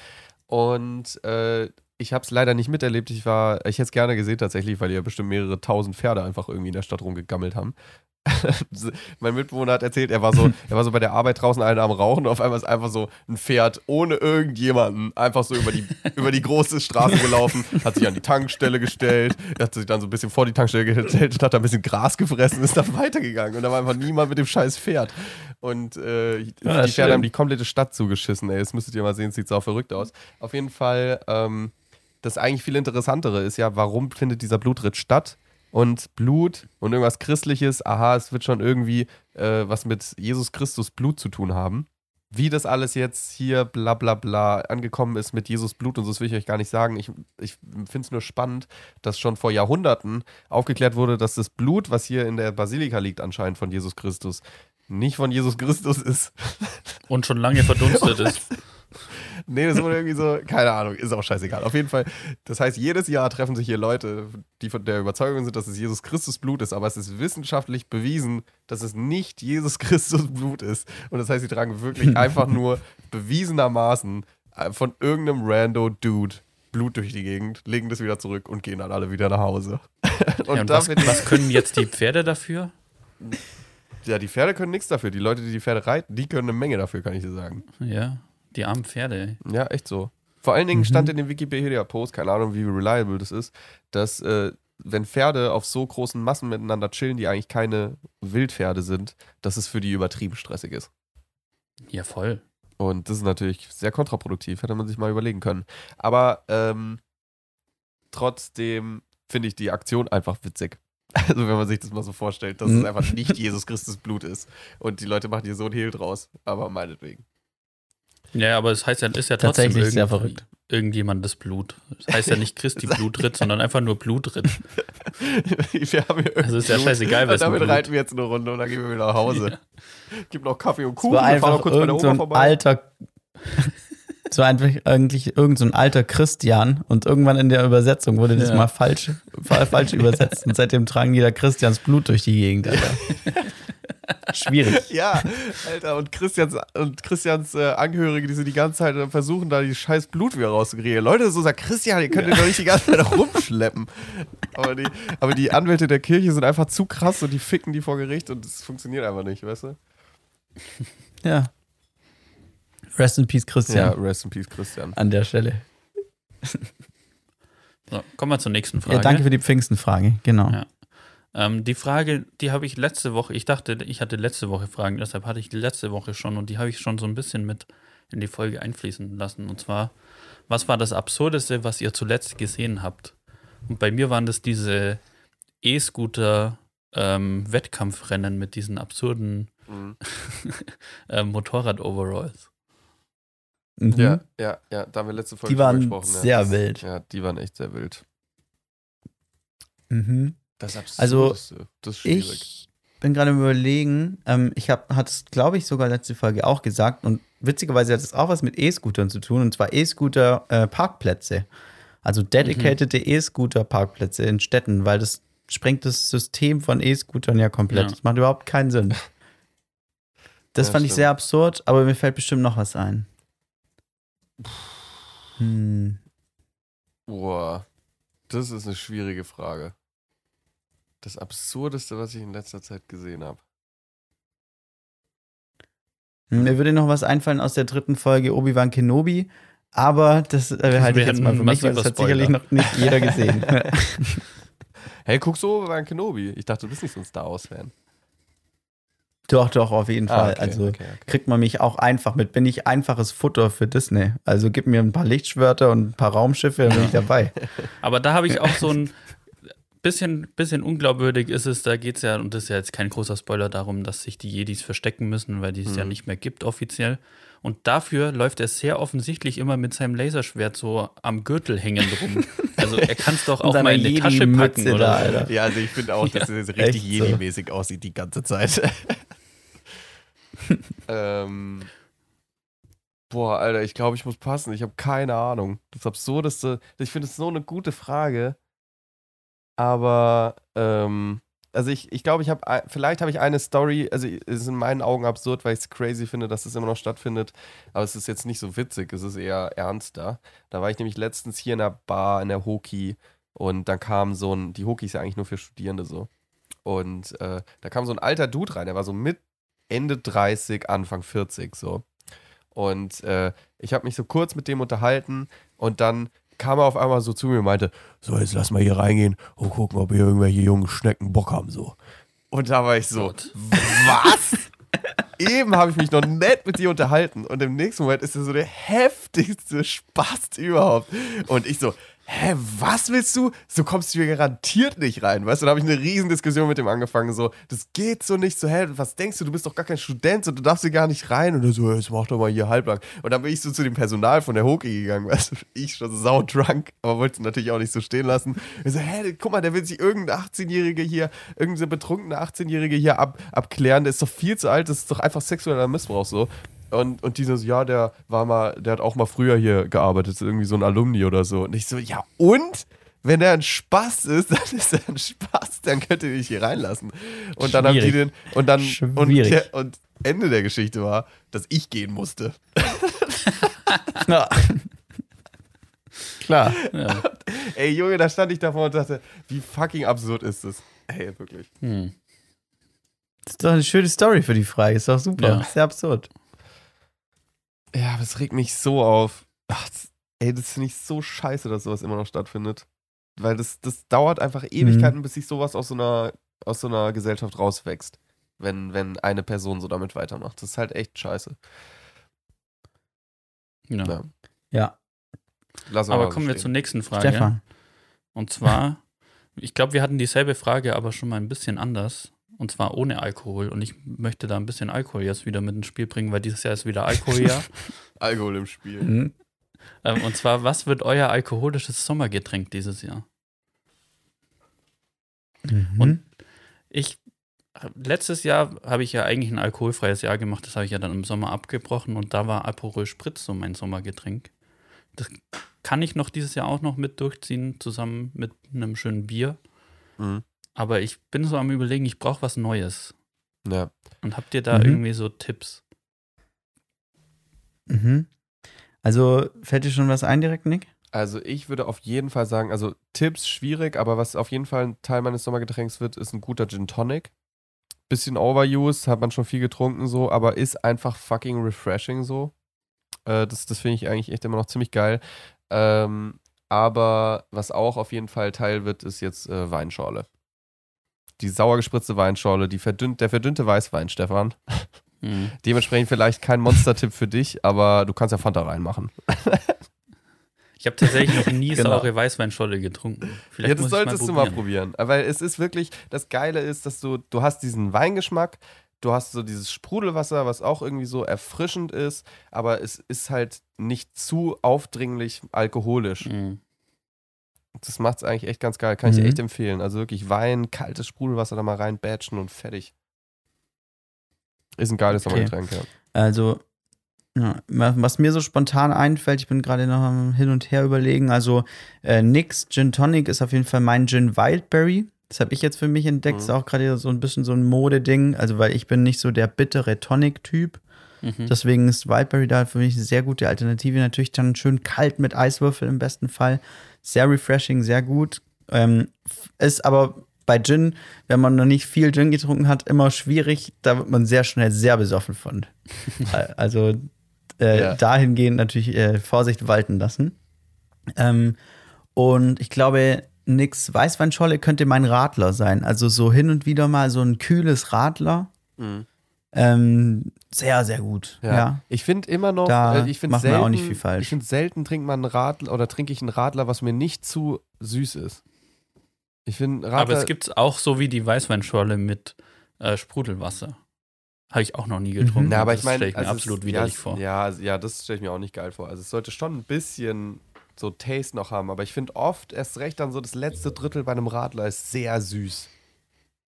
Und äh, ich habe es leider nicht miterlebt. Ich war, ich hätte es gerne gesehen tatsächlich, weil die ja bestimmt mehrere tausend Pferde einfach irgendwie in der Stadt rumgegammelt haben. (laughs) mein Mitbewohner hat erzählt, er war so, (laughs) er war so bei der Arbeit draußen einen am Rauchen und auf einmal ist einfach so ein Pferd ohne irgendjemanden einfach so über die, über die große Straße gelaufen, hat sich an die Tankstelle gestellt, hat sich dann so ein bisschen vor die Tankstelle gestellt und hat da ein bisschen Gras gefressen ist dann weitergegangen. Und da war einfach niemand mit dem scheiß Pferd. Und äh, die Ja, Pferde schlimm. haben die komplette Stadt zugeschissen, ey. Das müsstet ihr mal sehen, sieht sau verrückt aus. Auf jeden Fall, ähm, das eigentlich viel interessantere ist ja, warum findet dieser Blutritt statt? Und Blut und irgendwas Christliches, aha, es wird schon irgendwie äh, was mit Jesus Christus Blut zu tun haben. Wie das alles jetzt hier bla bla bla angekommen ist mit Jesus Blut und so, das will ich euch gar nicht sagen. Ich, ich finde es nur spannend, dass schon vor Jahrhunderten aufgeklärt wurde, dass das Blut, was hier in der Basilika liegt, anscheinend von Jesus Christus, nicht von Jesus Christus ist. Und schon lange verdunstet (laughs) ist. Nee, das wurde irgendwie so, keine Ahnung, ist auch scheißegal. Auf jeden Fall, das heißt, jedes Jahr treffen sich hier Leute, die von der Überzeugung sind, dass es Jesus Christus Blut ist, aber es ist wissenschaftlich bewiesen, dass es nicht Jesus Christus Blut ist. Und das heißt, sie tragen wirklich (laughs) einfach nur bewiesenermaßen äh, von irgendeinem rando Dude Blut durch die Gegend, legen das wieder zurück und gehen dann alle wieder nach Hause. und (laughs) Ja, und was, was können jetzt die Pferde dafür? ja, die Pferde können nichts dafür. Die Leute, die die Pferde reiten, die können eine Menge dafür, kann ich dir sagen. Ja, die armen Pferde. Ja, echt so. Vor allen Dingen stand in dem Wikipedia-Post, keine Ahnung, wie reliable das ist, dass äh, wenn Pferde auf so großen Massen miteinander chillen, die eigentlich keine Wildpferde sind, dass es für die übertrieben stressig ist. Ja, voll. Und das ist natürlich sehr kontraproduktiv, hätte man sich mal überlegen können. Aber ähm, trotzdem finde ich die Aktion einfach witzig. (laughs) Also wenn man sich das mal so vorstellt, dass es Mhm. einfach nicht Jesus Christus Blut ist. Und die Leute machen hier so ein Hehl draus, aber meinetwegen. Ja, aber es heißt ja, ist ja trotzdem Tatsächlich sehr verrückt. irgendjemandes Blut. Das heißt ja nicht Christi (laughs) Blutritt, sondern einfach nur Blutritt. (laughs) wir haben hier Also ist ja Blut. scheißegal, wessen damit Blut. reiten wir jetzt eine Runde und dann gehen wir wieder nach Hause. Gibt noch Kaffee und Es Kuchen. war wir fahren noch einfach kurz bei der Oma ein vorbei. alter. (laughs) Es war einfach eigentlich irgend so ein alter Christian und irgendwann in der Übersetzung wurde das Ja. mal falsch, fa- falsch übersetzt und seitdem tragen die da Christians Blut durch die Gegend. Alter. Schwierig. (laughs) Ja, Alter, und Christians, und Christians äh, Angehörige, die sind die ganze Zeit äh, versuchen, da die scheiß Blut wieder rauszukriegen. Leute, so sagt Christian, ihr könnt ihn (laughs) doch nicht die ganze Zeit rumschleppen. Aber die, aber die Anwälte der Kirche sind einfach zu krass und die ficken die vor Gericht und es funktioniert einfach nicht, weißt du? Ja. Rest in Peace, Christian. Ja, rest in peace, Christian. An der Stelle. So, kommen wir zur nächsten Frage. Ja, danke für die Pfingstenfrage. Genau. Ja. Ähm, die Frage, die habe ich letzte Woche, ich dachte, ich hatte letzte Woche Fragen, deshalb hatte ich die letzte Woche schon und die habe ich schon so ein bisschen mit in die Folge einfließen lassen. Und zwar, was war das Absurdeste, was ihr zuletzt gesehen habt? Und bei mir waren das diese E-Scooter ähm, Wettkampfrennen mit diesen absurden Mhm. (laughs) äh, Motorrad-Overalls. Mhm. Ja, ja, ja, da haben wir letzte Folge Die waren gesprochen. ja. sehr Das- wild. Ja, die waren echt sehr wild. Mhm. Das Also, Absurdeste, das ist schwierig. Ich bin gerade überlegen, ähm, ich habe, hat es, glaube ich, sogar letzte Folge auch gesagt und witzigerweise hat es auch was mit E-Scootern zu tun und zwar E-Scooter-Parkplätze. also dedicated E-Scooter-Parkplätze in Städten, weil das sprengt das System von E-Scootern ja komplett. Ja. Das macht überhaupt keinen Sinn. (laughs) Das Ja, fand ich stimmt. sehr absurd, aber mir fällt bestimmt noch was ein. Hm. Boah, das ist eine schwierige Frage. Das Absurdeste, was ich in letzter Zeit gesehen habe. Mir würde noch was einfallen aus der dritten Folge Obi-Wan Kenobi, aber das äh, halte ich jetzt mal für mich, weil das hat sicherlich noch nicht jeder gesehen. (laughs) Hey, guck so, wir waren Kenobi. Ich dachte, du bist nicht so ein Star Wars-Fan. doch, doch, auf jeden Fall. okay, also okay, okay. kriegt man mich auch einfach mit. Bin ich einfaches Futter für Disney. Also gib mir ein paar Lichtschwerter und ein paar Raumschiffe, dann bin ich (laughs) dabei. Aber da habe ich auch so ein (laughs) bisschen, bisschen unglaubwürdig ist es, da geht es ja, und das ist ja jetzt kein großer Spoiler darum, dass sich die Jedis verstecken müssen, weil die es ja Mhm. nicht mehr gibt offiziell. Und dafür läuft er sehr offensichtlich immer mit seinem Laserschwert so am Gürtel hängend rum. (laughs) Also er kann es doch auch mal in die Tasche packen oder da. Alter. Ja, also ich finde auch, (laughs) dass es richtig echt so. Jedi-mäßig aussieht die ganze Zeit. (laughs) ähm, boah, Alter, ich glaube, ich muss passen. Ich habe keine Ahnung. Das Absurdeste, ich finde es so eine gute Frage. Aber, ähm, also ich, ich glaube, ich habe, vielleicht habe ich eine Story, also es ist in meinen Augen absurd, weil ich es crazy finde, dass es immer noch stattfindet. Aber es ist jetzt nicht so witzig, es ist eher ernster. Da war ich nämlich letztens hier in der Bar, in der Hoki und dann kam so ein, die Hoki ist ja eigentlich nur für Studierende so. Und äh, da kam so ein alter Dude rein, der war so mit Ende 30, Anfang 40 so. Und äh, ich habe mich so kurz mit dem unterhalten und dann kam er auf einmal so zu mir und meinte, so jetzt lass mal hier reingehen und gucken, ob hier irgendwelche jungen Schnecken Bock haben so. Und da war ich so, Gott. was? (laughs) Eben habe ich mich noch nett mit dir unterhalten und im nächsten Moment ist er so der heftigste Spast überhaupt. Und ich so, hä, was willst du? So kommst du hier garantiert nicht rein, weißt du? Da habe ich eine riesen Diskussion mit dem angefangen, so, das geht so nicht, so, hä, was denkst du, du bist doch gar kein Student, so, du darfst hier gar nicht rein. Und er so, jetzt mach doch mal hier halblang. Und dann bin ich so zu dem Personal von der Hoki gegangen, (laughs) weißt du, ich schon saudrunk, aber wollte es natürlich auch nicht so stehen lassen. Ich so, hä, guck mal, der will sich irgendein 18-Jährige hier, irgendein betrunkene 18-Jährige hier ab, abklären, der ist doch viel zu alt, das ist doch einfach sexueller Missbrauch so. Und, und dieses, ja, der war mal, der hat auch mal früher hier gearbeitet, irgendwie so ein Alumni oder so. Und ich so, ja, und? Wenn der ein Spaß ist, (laughs) dann ist er ein Spaß, dann könnt ihr mich hier reinlassen. Und dann haben die Schwierig. den, und dann, und, Schwierig. der, und Ende der Geschichte war, dass ich gehen musste. (laughs) Klar. Ja. Ey, Junge, da stand ich davor und dachte, wie fucking absurd ist das? Ey, wirklich. Hm. Das ist doch eine schöne Story für die Frage. Ist doch super. Ja. Sehr absurd. Ja, aber es regt mich so auf. Ach, das, ey, das finde ich so scheiße, dass sowas immer noch stattfindet. Weil das, das dauert einfach Ewigkeiten, bis sich sowas aus so einer, aus so einer Gesellschaft rauswächst. Wenn, wenn eine Person so damit weitermacht. Das ist halt echt scheiße. Ja. Ja. Ja. Lass Aber mal kommen wir stehen. zur nächsten Frage. Stefan. Und zwar, (laughs) ich glaube, wir hatten dieselbe Frage, aber schon mal ein bisschen anders. Und zwar ohne Alkohol. Und ich möchte da ein bisschen Alkohol jetzt wieder mit ins Spiel bringen, weil dieses Jahr ist wieder Alkoholjahr. (laughs) Alkohol im Spiel. Mhm. ähm, und zwar, was wird euer alkoholisches Sommergetränk dieses Jahr? Mhm. Und- Ich, letztes Jahr habe ich ja eigentlich ein alkoholfreies Jahr gemacht. Das habe ich ja dann im Sommer abgebrochen. Und da war Aperol Spritz so mein Sommergetränk. Das kann ich noch dieses Jahr auch noch mit durchziehen, zusammen mit einem schönen Bier. Mhm. Aber ich bin so am überlegen, ich brauche was Neues. Ja. Und habt ihr da Mhm. irgendwie so Tipps? Mhm. Also fällt dir schon was ein direkt, Nick? Also ich würde auf jeden Fall sagen, also Tipps schwierig, aber was auf jeden Fall ein Teil meines Sommergetränks wird, ist ein guter Gin Tonic. Bisschen overused, hat man schon viel getrunken so, aber ist einfach fucking refreshing so. Äh, das das finde ich eigentlich echt immer noch ziemlich geil. Ähm, aber was auch auf jeden Fall Teil wird, ist jetzt äh, Weinschorle. Die sauer gespritzte Weinschorle, die verdünnt, der verdünnte Weißwein, Stefan. Hm. Dementsprechend vielleicht kein Monster-Tipp für dich, aber du kannst ja Fanta reinmachen. Ich habe tatsächlich noch nie (laughs) Genau. saure Weißweinscholle getrunken. Vielleicht Ja, das solltest du mal probieren. Weil es ist wirklich, das Geile ist, dass du, du hast diesen Weingeschmack, du hast so dieses Sprudelwasser, was auch irgendwie so erfrischend ist, aber es ist halt nicht zu aufdringlich alkoholisch. Mhm. Das macht es eigentlich echt ganz geil. Kann ich Mhm. dir echt empfehlen. Also wirklich Wein, kaltes Sprudelwasser da mal rein, batchen und fertig. Ist ein geiles Okay. Sommergetränk, ja. Also, ja, wa- was mir so spontan einfällt, ich bin gerade noch am Hin und Her überlegen. Also, äh, Nix Gin Tonic ist auf jeden Fall mein Gin Wildberry. Das habe ich jetzt für mich entdeckt. Mhm. Ist auch gerade so ein bisschen so ein Modeding. Also, weil ich bin nicht so der bittere Tonic-Typ. Mhm. Deswegen ist Wildberry da für mich eine sehr gute Alternative. Natürlich dann schön kalt mit Eiswürfel im besten Fall. Sehr refreshing, sehr gut. Ähm, ist aber bei Gin, wenn man noch nicht viel Gin getrunken hat, immer schwierig. Da wird man sehr schnell sehr besoffen von. (laughs) Also äh, Ja. dahingehend natürlich äh, Vorsicht walten lassen. Ähm, und ich glaube, nix Weißweinscholle könnte mein Radler sein. Also so hin und wieder mal so ein kühles Radler. Ähm, sehr, sehr gut. Ja. Ja. Ich finde immer noch, Da äh, ich finde selten, auch nicht viel falsch. ich finde selten trinkt man einen Radler oder trinke ich einen Radler, was mir nicht zu süß ist. Ich finde Radler. Aber es gibt auch so wie die Weißweinschorle mit äh, Sprudelwasser. Habe ich auch noch nie getrunken. Mhm. Na, aber Das ich meine, stelle ich mir also absolut es, widerlich ja, vor. es- Ja, also- ja, das stelle ich mir auch nicht geil vor. Also es sollte schon ein bisschen so Taste noch haben, aber ich finde oft erst recht dann so das letzte Drittel bei einem Radler ist sehr süß.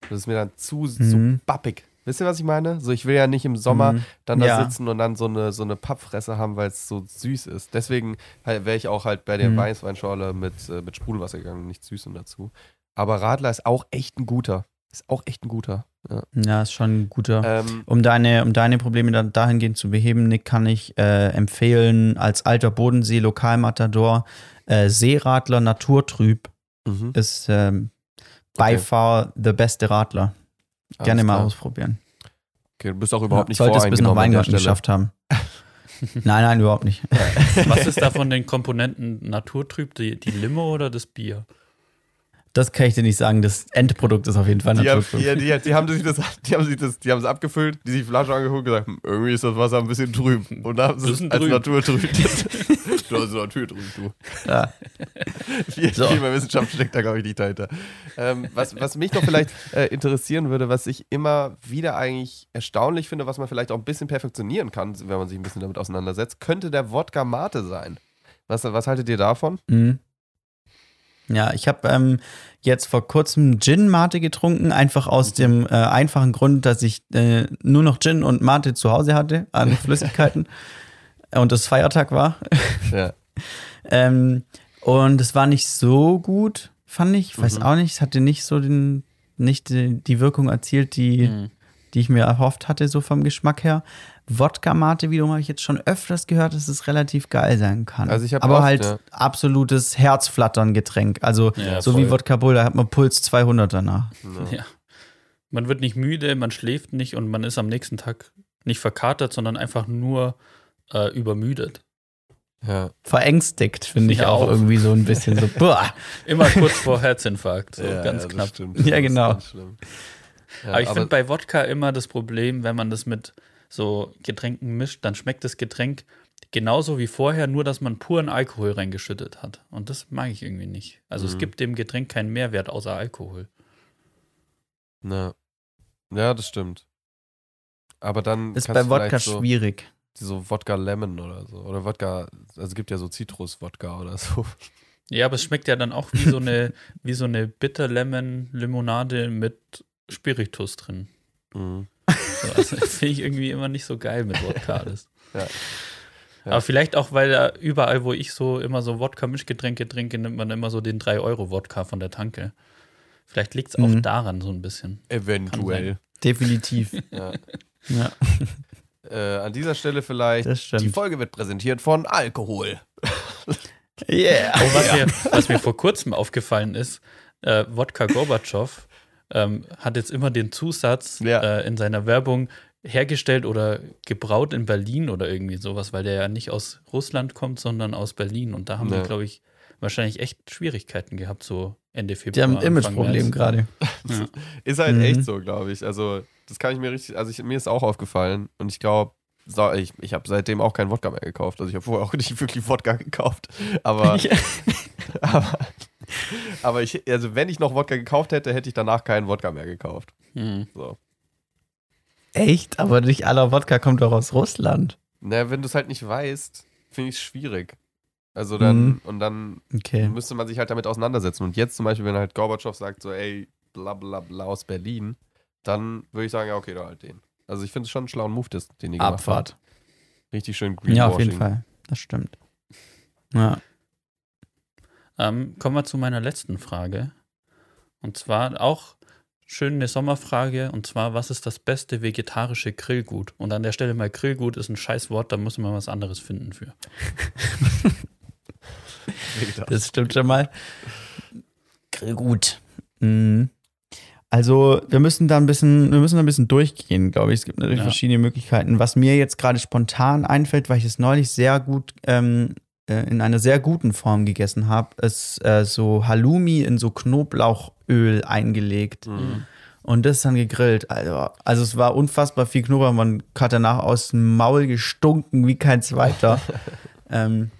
Das ist mir dann zu so Mhm. bappig. Wisst ihr, was ich meine? So, ich will ja nicht im Sommer Mhm. dann da Ja. sitzen und dann so eine, so eine Pappfresse haben, weil es so süß ist. Deswegen halt, wäre ich auch halt bei der Mhm. Weißweinschorle mit, äh, mit Sprudelwasser gegangen, nicht süß und dazu. Aber Radler ist auch echt ein guter. Ist auch echt ein guter. Ja. Ja, ist schon ein guter. Ähm, Um deine, um deine Probleme dann dahingehend zu beheben, Nick, kann ich äh, empfehlen, als alter Bodensee-Lokalmatador, äh, Seeradler Naturtrüb mhm. ist ähm, by Okay. far the beste Radler. Alles Gerne mal klar. ausprobieren. Okay, du bist auch überhaupt Ja, nicht Sollte es bis nach Weingarten geschafft haben. (laughs) nein, nein, überhaupt nicht. Was ist da von den Komponenten naturtrüb? Die, die Limo oder das Bier? Das kann ich dir nicht sagen. Das Endprodukt ist auf jeden Fall Die, haben, die, die, die haben sich das, die haben sich das, die haben es abgefüllt, die sich die Flasche angeguckt und gesagt, hm, irgendwie ist das Wasser ein bisschen trüb. Und da haben sie (laughs) es als Trüb. Naturtrüb. du hast Naturtrüb, du. Ja. Viel, So. viel mehr Wissenschaft steckt da, glaube ich, nicht dahinter. Ähm, was, was mich noch vielleicht äh, interessieren würde, was ich immer wieder eigentlich erstaunlich finde, was man vielleicht auch ein bisschen perfektionieren kann, wenn man sich ein bisschen damit auseinandersetzt, könnte der Wodka Mate sein. Was, was haltet ihr davon? Mhm. Ja, ich habe ähm, jetzt vor kurzem Gin Mate getrunken, einfach aus dem äh, einfachen Grund, dass ich äh, nur noch Gin und Mate zu Hause hatte an (laughs) Flüssigkeiten und es Feiertag war. (laughs) Ja. Ähm, und es war nicht so gut, fand ich. Ich weiß Mhm. auch nicht, es hatte nicht so den, nicht die, die Wirkung erzielt, die, Mhm. Die ich mir erhofft hatte, so vom Geschmack her. Wodka-Mate wiederum habe ich jetzt schon öfters gehört, dass es relativ geil sein kann. Also ich Aber oft, halt ja. absolutes Herzflattern-Getränk. Also Ja, so voll. wie Wodka Bull, da hat man Puls 200 danach. Ja. Man wird nicht müde, man schläft nicht und man ist am nächsten Tag nicht verkatert, sondern einfach nur äh, übermüdet. Ja. Verängstigt, finde ich Ja, auch auch. irgendwie so ein bisschen so. (laughs) Boah. Immer kurz vor Herzinfarkt, so ja, ganz ja, das knapp. Stimmt. Ja, genau. Ja, aber ich finde bei Wodka immer das Problem, wenn man das mit so Getränken mischt, dann schmeckt das Getränk genauso wie vorher, nur dass man puren Alkohol reingeschüttet hat. Und das mag ich irgendwie nicht. Also es Mhm. gibt dem Getränk keinen Mehrwert außer Alkohol. Ja. ja, das stimmt. Aber dann Ist bei Wodka so, schwierig. so Wodka Lemon oder so. Oder Wodka, also es gibt ja so Zitrus-Wodka oder so. Ja, aber es schmeckt ja dann auch wie so eine, (laughs) wie so eine Bitter-Lemon-Limonade mit Spiritus drin. Mhm. So, also (laughs) finde ich irgendwie immer nicht so geil mit Wodka alles. (laughs) Ja. Ja. Aber vielleicht auch, weil da überall, wo ich so immer so Wodka-Mischgetränke trinke, nimmt man immer so den 3-Euro-Wodka von der Tanke. Vielleicht liegt es auch Mhm. daran so ein bisschen. Eventuell. Definitiv. (laughs) Ja. ja, Äh, an dieser Stelle vielleicht. Die Folge wird präsentiert von Alkohol. yeah. Oh, was, mir, was mir vor kurzem aufgefallen ist, äh, Wodka Gorbatschow ähm, hat jetzt immer den Zusatz Ja. äh, in seiner Werbung hergestellt oder gebraut in Berlin oder irgendwie sowas, weil der ja nicht aus Russland kommt, sondern aus Berlin. Und da haben Ja. die, glaube ich, wahrscheinlich echt Schwierigkeiten gehabt, so Ende Die Februar. haben ein Imageproblem gerade. Ja. (laughs) Ist halt Mhm. echt so, glaube ich. Also, das kann ich mir richtig. Also, ich, mir ist auch aufgefallen. Und ich glaube, so, ich, ich habe seitdem auch keinen Wodka mehr gekauft. Also, ich habe vorher auch nicht wirklich Wodka gekauft. Aber, (laughs) (laughs) aber, (laughs) aber ich, also, wenn ich noch Wodka gekauft hätte, hätte ich danach keinen Wodka mehr gekauft. Mhm. So. Echt? Aber nicht aller Wodka kommt doch aus Russland. Na, wenn du es halt nicht weißt, finde ich es schwierig. Also dann, Mhm. und dann Okay. müsste man sich halt damit auseinandersetzen. Und jetzt zum Beispiel, wenn halt Gorbatschow sagt, so, ey, bla bla bla aus Berlin, dann würde ich sagen, ja, okay, da halt den. Also ich finde es schon einen schlauen Move, das, den die gemacht Abfahrt. Richtig schön Greenwashing. Ja, auf jeden Fall. Das stimmt. Ja. Ähm, kommen wir zu meiner letzten Frage. Und zwar auch schön eine Sommerfrage. Und zwar, was ist das beste vegetarische Grillgut? Und an der Stelle mal Grillgut ist ein scheiß Wort, da muss man was anderes finden für. Das stimmt schon mal. Grillgut. Mhm. Also, wir müssen da ein bisschen, wir müssen da ein bisschen durchgehen, glaube ich. Es gibt natürlich Ja. verschiedene Möglichkeiten. Was mir jetzt gerade spontan einfällt, weil ich es neulich sehr gut ähm, äh, in einer sehr guten Form gegessen habe, ist äh, so Halloumi in so Knoblauchöl eingelegt. Mhm. Und das dann gegrillt. Also, also es war unfassbar viel Knoblauch. Man hat danach aus dem Maul gestunken wie kein zweiter. (laughs) ähm,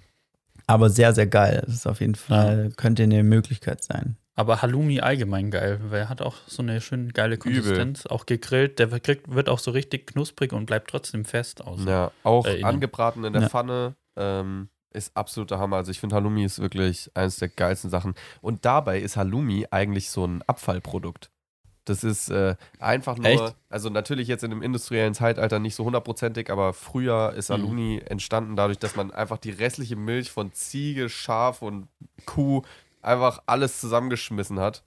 aber sehr, sehr geil. Das ist auf jeden Fall, könnte eine Möglichkeit sein. Aber Halloumi allgemein geil, weil er hat auch so eine schön geile Konsistenz. Auch gegrillt, der wird, kriegt- wird auch so richtig knusprig und bleibt trotzdem fest aus. Ja, auch Äh, angebraten in der Ja. Pfanne ähm, ist absoluter Hammer. Also ich finde Halloumi ist wirklich eines der geilsten Sachen. Und dabei ist Halloumi eigentlich so ein Abfallprodukt. Das ist äh, einfach nur, Echt? also natürlich jetzt in dem industriellen Zeitalter nicht so hundertprozentig, aber früher ist Mhm. Halloumi entstanden dadurch, dass man einfach die restliche Milch von Ziege, Schaf und Kuh einfach alles zusammengeschmissen hat.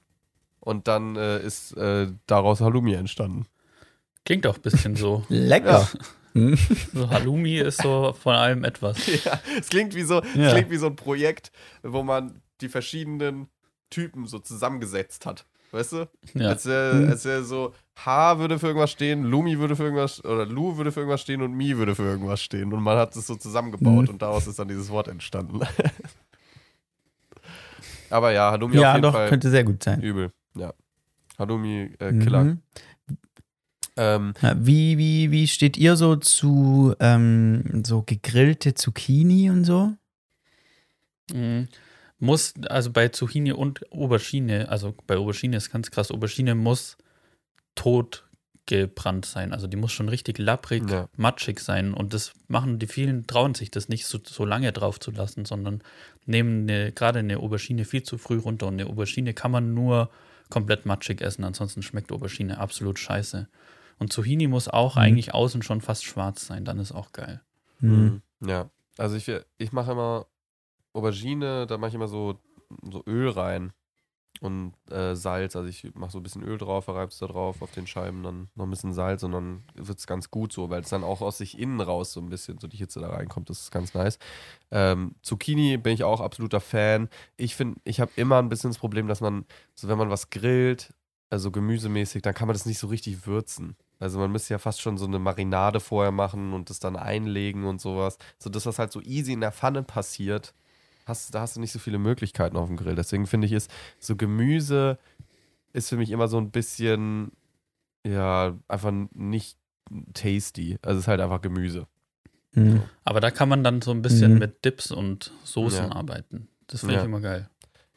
Und dann äh, ist äh, daraus Halloumi entstanden. Klingt auch ein bisschen so. (laughs) Lecker. Hm? so Halloumi ist so von allem etwas. (laughs) Ja, es klingt wie so, es Ja. klingt wie so ein Projekt, wo man die verschiedenen Typen so zusammengesetzt hat. Weißt du? Ja. Als wäre Mhm. als wär so, H würde für irgendwas stehen, Lumi würde für irgendwas, oder Lu würde für irgendwas stehen und Mi würde für irgendwas stehen. Und man hat es so zusammengebaut Mhm. und daraus ist dann dieses Wort entstanden. (laughs) Aber ja, Halloumi auf Ja, jeden doch, Fall könnte sehr gut sein. übel. Ja. Halloumi, äh, Killer. Mhm. Ähm, wie, wie, wie steht ihr so zu ähm, so gegrillte Zucchini und so? Mhm. Muss, also bei Zucchini und Aubergine, also bei Aubergine ist ganz krass, Aubergine muss tot gebrannt sein. Also die muss schon richtig lapprig, Ja. matschig sein. Und das machen die vielen, trauen sich das nicht so, so lange drauf zu lassen, sondern nehmen eine, gerade eine Aubergine viel zu früh runter. Und eine Aubergine kann man nur komplett matschig essen, ansonsten schmeckt Aubergine absolut scheiße. Und Zucchini muss auch Mhm. eigentlich außen schon fast schwarz sein, dann ist auch geil. Hm. Mhm. Ja, also ich, ich mache immer Aubergine, da mache ich immer so, so Öl rein und äh, Salz. Also ich mache so ein bisschen Öl drauf, verreib's da drauf auf den Scheiben, dann noch ein bisschen Salz und dann wird es ganz gut so, weil es dann auch aus sich innen raus so ein bisschen, so die Hitze da reinkommt, das ist ganz nice. Ähm, Zucchini bin ich auch absoluter Fan. Ich finde, ich habe immer ein bisschen das Problem, dass man, so wenn man was grillt, also gemüsemäßig, dann kann man das nicht so richtig würzen. Also man müsste ja fast schon so eine Marinade vorher machen und das dann einlegen und sowas. So das, was halt so easy in der Pfanne passiert, hast, da hast du nicht so viele Möglichkeiten auf dem Grill. Deswegen finde ich, ist so Gemüse ist für mich immer so ein bisschen, ja, einfach nicht tasty. Also es ist halt einfach Gemüse. Hm. Aber da kann man dann so ein bisschen Mhm. mit Dips und Soßen Ja. arbeiten. Das finde Ja. ich immer geil.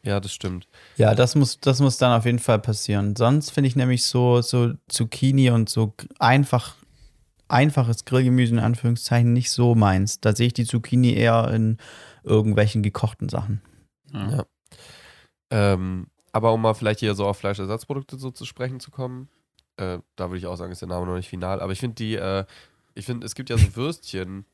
Ja, das stimmt. Ja, das muss, das muss dann auf jeden Fall passieren. Sonst finde ich nämlich so, so Zucchini und so einfach, einfaches Grillgemüse in Anführungszeichen nicht so meins. Da sehe ich die Zucchini eher in irgendwelchen gekochten Sachen. Ja. Ja. Ähm, aber um mal vielleicht hier so auf Fleischersatzprodukte so zu sprechen zu kommen, äh, da würde ich auch sagen, ist der Name noch nicht final. Aber ich finde die, äh, ich finde, es gibt ja so Würstchen,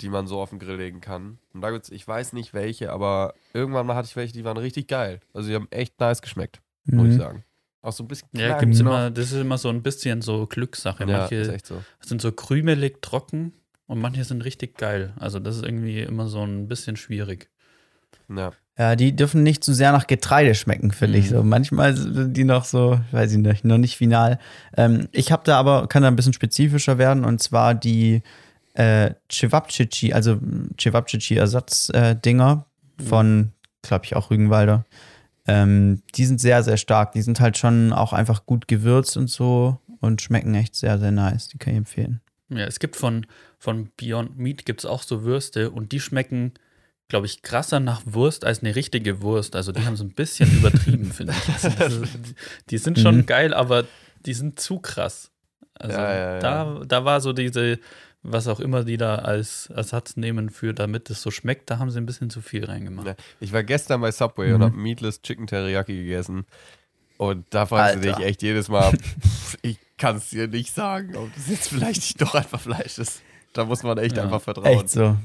die man so auf den Grill legen kann. Und da gibt's, ich weiß nicht welche, aber irgendwann mal hatte ich welche, die waren richtig geil. Also die haben echt nice geschmeckt, muss ich Mhm. sagen. Auch so ein bisschen Ja, gibt's noch. immer, das ist immer so ein bisschen so Glückssache. Ja, Manche ist echt so. sind so krümelig trocken und manche sind richtig geil. Also das ist irgendwie immer so ein bisschen schwierig. Ja. Ja, die dürfen nicht zu sehr nach Getreide schmecken, finde ich Mhm. so. Manchmal sind die noch so, weiß ich nicht, noch nicht final. Ähm, ich habe da aber, kann da ein bisschen spezifischer werden und zwar die äh, Cevapcici, also Cevapcici-Ersatz-Dinger von, glaube ich, auch Rügenwalder. Ähm, die sind sehr, sehr stark. Die sind halt schon auch einfach gut gewürzt und so und schmecken echt sehr, sehr nice. Die kann ich empfehlen. Ja, es gibt von, von Beyond Meat gibt es auch so Würste und die schmecken, glaube ich, krasser nach Wurst als eine richtige Wurst. Also die haben so ein bisschen (laughs) übertrieben, finde ich. Also ist, die sind schon Mhm. geil, aber die sind zu krass. Also Ja, ja, ja. Da, da war so diese, was auch immer die da als Ersatz nehmen für, damit es so schmeckt, da haben sie ein bisschen zu viel reingemacht. Ich war gestern bei Subway und Mhm. habe Meatless Chicken Teriyaki gegessen. Und da fragst du dich Alter. echt jedes Mal, (laughs) ich kann es dir nicht sagen, ob das jetzt vielleicht nicht doch einfach Fleisch ist. Da muss man echt Ja. einfach vertrauen. Echt so.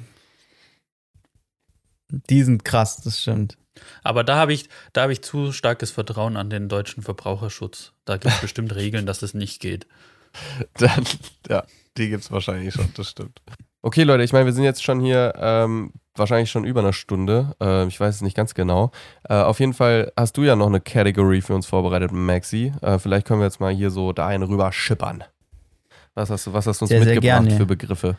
Die sind krass, das stimmt. Aber da habe ich, da habe ich zu starkes Vertrauen an den deutschen Verbraucherschutz. Da gibt es (laughs) bestimmt Regeln, dass es nicht geht. Dann, ja, die gibt es wahrscheinlich schon, das stimmt. Okay, Leute, ich meine, wir sind jetzt schon hier ähm, wahrscheinlich schon über eine Stunde. Ähm, ich weiß es nicht ganz genau. Äh, auf jeden Fall hast du ja noch eine Category für uns vorbereitet, Maxi. Äh, vielleicht können wir jetzt mal hier so da einen rüber schippern. Was hast du, was hast du uns Sehr, sehr mitgebracht gerne. für Begriffe?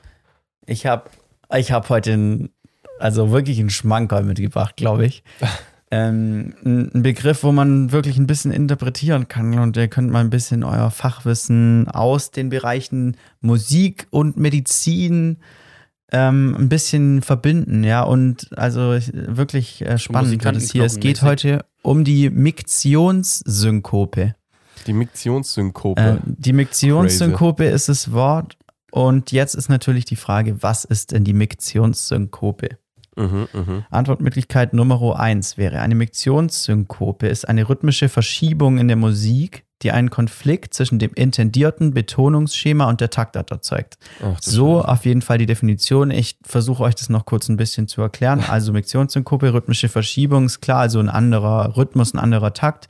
Ich habe ich hab heute ein, also wirklich einen Schmankerl mitgebracht, glaube ich. (laughs) ähm, ein Begriff, wo man wirklich ein bisschen interpretieren kann und ihr könnt mal ein bisschen euer Fachwissen aus den Bereichen Musik und Medizin ähm, ein bisschen verbinden, ja. Und also ich- wirklich äh, spannend wird es hier. Es geht heute um die Miktionssynkope. Die Miktionssynkope. Äh, die Miktionssynkope ist das Wort. Und jetzt ist natürlich die Frage, was ist denn die Miktionssynkope? Mhm, mhm. Antwortmöglichkeit Nummer 1 wäre, eine Miktionssynkope ist eine rhythmische Verschiebung in der Musik, die einen Konflikt zwischen dem intendierten Betonungsschema und der Taktart erzeugt. Ach, So Scheiße. auf jeden Fall die Definition. Ich versuche euch das noch kurz ein bisschen zu erklären. (laughs) Also Miktionssynkope, rhythmische Verschiebung, ist klar, also ein anderer Rhythmus, ein anderer Takt.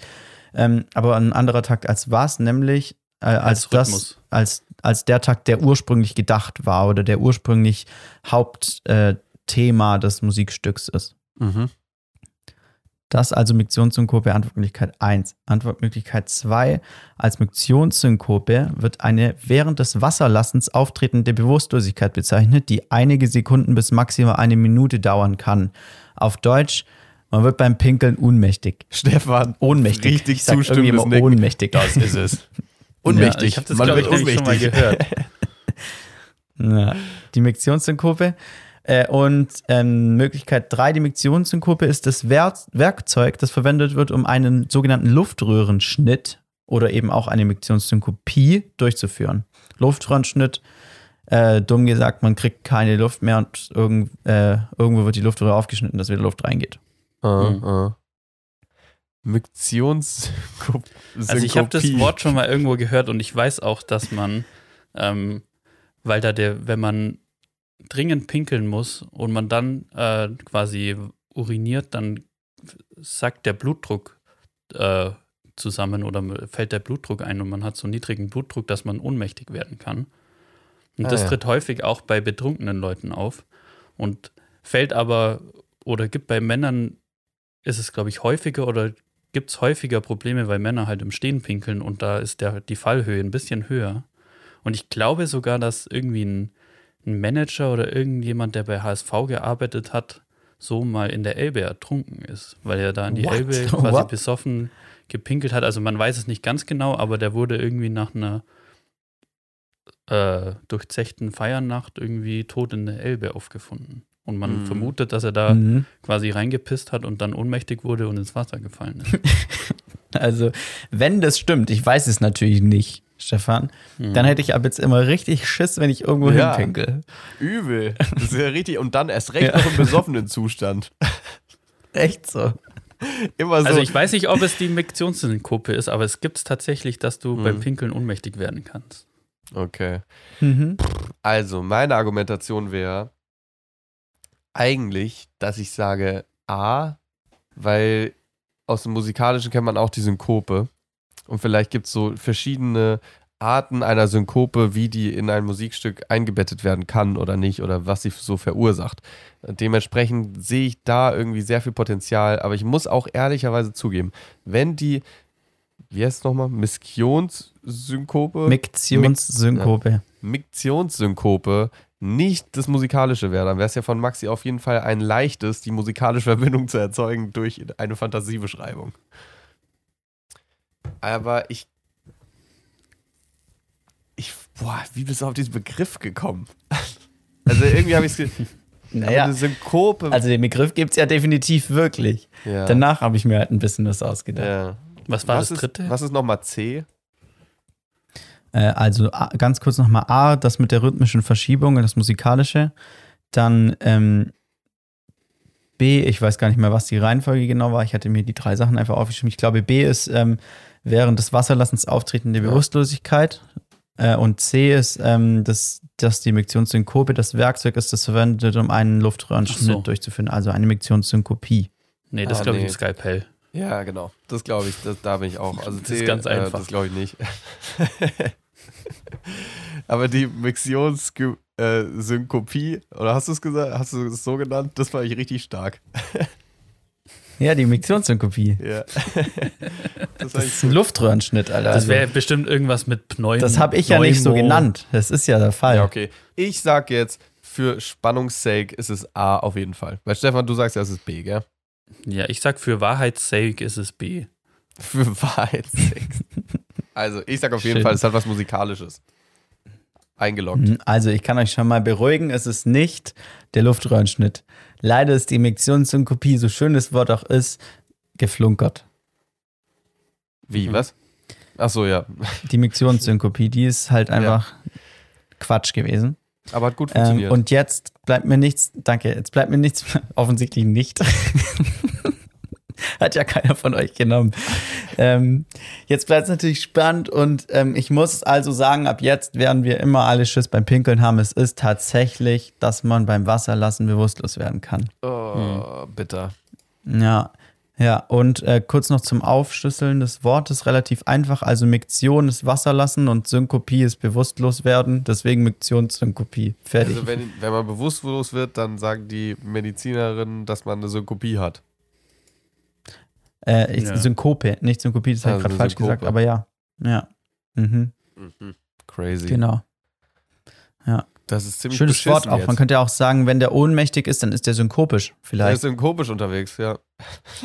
Ähm, aber ein anderer Takt als was? Nämlich äh, als, Als das, als, als der Takt, der ursprünglich gedacht war oder der ursprünglich Hauptthema äh, Thema des Musikstücks ist. Mhm. Das also Miktionssynkope Antwortmöglichkeit 1. Antwortmöglichkeit 2. Als Miktionssynkope wird eine während des Wasserlassens auftretende Bewusstlosigkeit bezeichnet, die einige Sekunden bis maximal eine Minute dauern kann. Auf Deutsch, man wird beim Pinkeln ohnmächtig. Stefan, Ohnmächtig. richtig Ich sag zustimmendes Nicken. ohnmächtig. Das ist es. (laughs) Ja, Unmächtig. ich habe das, Man wird schon mal gehört. (laughs) Ja, die Miktionssynkope. Äh, und ähm, Möglichkeit 3, die Miktionssynkope ist das Wer Werkzeug, das verwendet wird, um einen sogenannten Luftröhrenschnitt oder eben auch eine Miktionssynkopie durchzuführen. Luftröhrenschnitt, äh, dumm gesagt, man kriegt keine Luft mehr und irgend, äh, irgendwo wird die Luftröhre aufgeschnitten, dass wieder Luft reingeht. Uh, Mhm. uh. Miktionssynkope. Also ich habe das Wort schon mal irgendwo gehört und ich weiß auch, dass man, ähm, weil da der, wenn man dringend pinkeln muss und man dann äh, quasi uriniert, dann sackt der Blutdruck äh, zusammen oder fällt der Blutdruck ein und man hat so niedrigen Blutdruck, dass man ohnmächtig werden kann. Und Ah, das ja. tritt häufig auch bei betrunkenen Leuten auf und fällt aber oder gibt bei Männern ist es, glaube ich, häufiger oder gibt es häufiger Probleme, weil Männer halt im Stehen pinkeln und da ist der, die Fallhöhe ein bisschen höher. Und ich glaube sogar, dass irgendwie ein, ein Manager oder irgendjemand, der bei HSV gearbeitet hat, so mal in der Elbe ertrunken ist, weil er da in die What? Elbe (laughs) quasi What? besoffen gepinkelt hat. Also man weiß es nicht ganz genau, aber der wurde irgendwie nach einer äh, durchzechten Feiernacht irgendwie tot in der Elbe aufgefunden. Und man Mhm. vermutet, dass er da Mhm. quasi reingepisst hat und dann ohnmächtig wurde und ins Wasser gefallen ist. (laughs) Also, wenn das stimmt, ich weiß es natürlich nicht, Stefan, Mhm. dann hätte ich ab jetzt immer richtig Schiss, wenn ich irgendwo Ja. hinpinkel. Übel. Das ist ja richtig. Und dann erst recht Ja. noch im besoffenen Zustand. (laughs) Echt so. Immer so. Also ich weiß nicht, ob es die Miktionssynkope ist, aber es gibt es tatsächlich, dass du Mhm. beim Pinkeln ohnmächtig werden kannst. okay. Mhm. Also, meine Argumentation wäre eigentlich, dass ich sage A, weil aus dem Musikalischen kennt man auch die Synkope. Und vielleicht gibt es so verschiedene Arten einer Synkope, wie die in ein Musikstück eingebettet werden kann oder nicht oder was sie so verursacht. Dementsprechend sehe ich da irgendwie sehr viel Potenzial, aber ich muss auch ehrlicherweise zugeben, wenn die, wie heißt es nochmal, Missionssynkope? Miktionssynkope. Miktionssynkope nicht das Musikalische wäre, dann wäre es ja von Maxi auf jeden Fall ein leichtes, die musikalische Verbindung zu erzeugen durch eine Fantasiebeschreibung. Aber ich. Ich. Boah, wie bist du auf diesen Begriff gekommen? (laughs) Also irgendwie habe ich es. (laughs) Naja, eine Synkope. also den Begriff gibt es ja definitiv wirklich. ja. Danach habe ich mir halt ein bisschen was ausgedacht. ja. Was war was das dritte? Ist, was ist nochmal C? Äh, also A, ganz kurz nochmal A, das mit der rhythmischen Verschiebung und das Musikalische. Dann ähm, B, ich weiß gar nicht mehr, was die Reihenfolge genau war. Ich hatte mir die drei Sachen einfach aufgeschrieben. Ich glaube, B ist ähm, während des Wasserlassens auftretende Ja. Bewusstlosigkeit. Äh, und C ist, ähm, dass, dass die Miktionssynkope das Werkzeug ist, das verwendet wird, um einen Luftröhrenschnitt so. durchzuführen. Also eine Miktionssynkopie. Nee, das Ah, glaube nee. ich ein Skypell. Ja, genau. Das glaube ich. Das, da bin ich auch. Also Das C, ist ganz Äh, einfach. das glaube ich nicht. (laughs) Aber die Mixionssynkopie, oder hast du es gesagt? Hast du es so genannt? Das fand ich richtig stark. (laughs) Ja, die Miktionssynkopie. Ja. (laughs) das Das ist ein Luftröhrenschnitt, Alter. Das Also, wäre bestimmt irgendwas mit Pneum. das habe ich ja nicht so Pneumo. genannt. Das ist ja der Fall. Ja, okay. Ich sag jetzt, für Spannungssake ist es A auf jeden Fall. Weil Stefan, du sagst ja, es ist B, gell? Ja, ich sag für Wahrheitssake ist es B. (laughs) Für Wahrheitssake. also, ich sag auf jeden Schön. Fall, es hat was Musikalisches. Eingeloggt. Also, ich kann euch schon mal beruhigen, es ist nicht der Luftröhrenschnitt. Leider ist die Miktionssynkopie, so schön das Wort auch ist, geflunkert. Wie, Mhm. was? Ach so, ja. Die Miktionssynkopie, die ist halt einfach Quatsch gewesen. Aber hat gut Ähm, funktioniert. und jetzt bleibt mir nichts, danke, jetzt bleibt mir nichts, (laughs) offensichtlich nicht. (laughs) Hat ja keiner von euch genommen. Ähm, jetzt bleibt es natürlich spannend und ähm, ich muss also sagen, ab jetzt werden wir immer alle Schiss beim Pinkeln haben. Es ist tatsächlich, dass man beim Wasserlassen bewusstlos werden kann. oh, bitter. Ja, ja. Und äh, kurz noch zum Aufschlüsseln des Wortes relativ einfach. Also Miktion ist Wasserlassen und Synkopie ist bewusstlos werden. Deswegen Miktionssynkopie. Fertig. Also, wenn, wenn man bewusstlos wird, dann sagen die Medizinerinnen, dass man eine Synkopie hat. Äh, ich, Ja. Synkope, nicht Synkopie, das habe Also ich gerade falsch Synkope. gesagt, aber ja. Ja. Mhm. Crazy. Genau. Das ist ziemlich Schönes Wort auch. Jetzt. Man könnte ja auch sagen, wenn der ohnmächtig ist, dann ist der synkopisch. Der ist Vielleicht. synkopisch unterwegs, ja.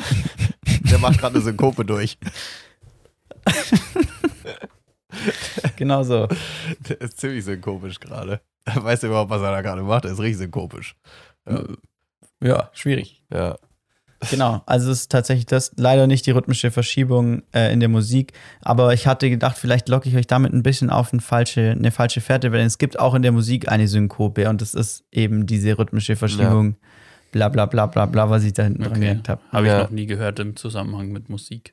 (laughs) Der macht gerade eine Synkope durch. (laughs) genau so. Der ist ziemlich synkopisch gerade. Er weiß überhaupt, was er da gerade macht. Er ist richtig synkopisch. Ja. Ja, schwierig. ja. Genau. Also es ist tatsächlich das, leider nicht die rhythmische Verschiebung äh, in der Musik. Aber ich hatte gedacht, vielleicht locke ich euch damit ein bisschen auf eine falsche, eine falsche Fährte, weil es gibt auch in der Musik eine Synkope und das ist eben diese rhythmische Verschiebung. Bla bla bla bla bla, was ich da hinten dran Okay. gehängt habe. Habe Ja. ich noch nie gehört im Zusammenhang mit Musik.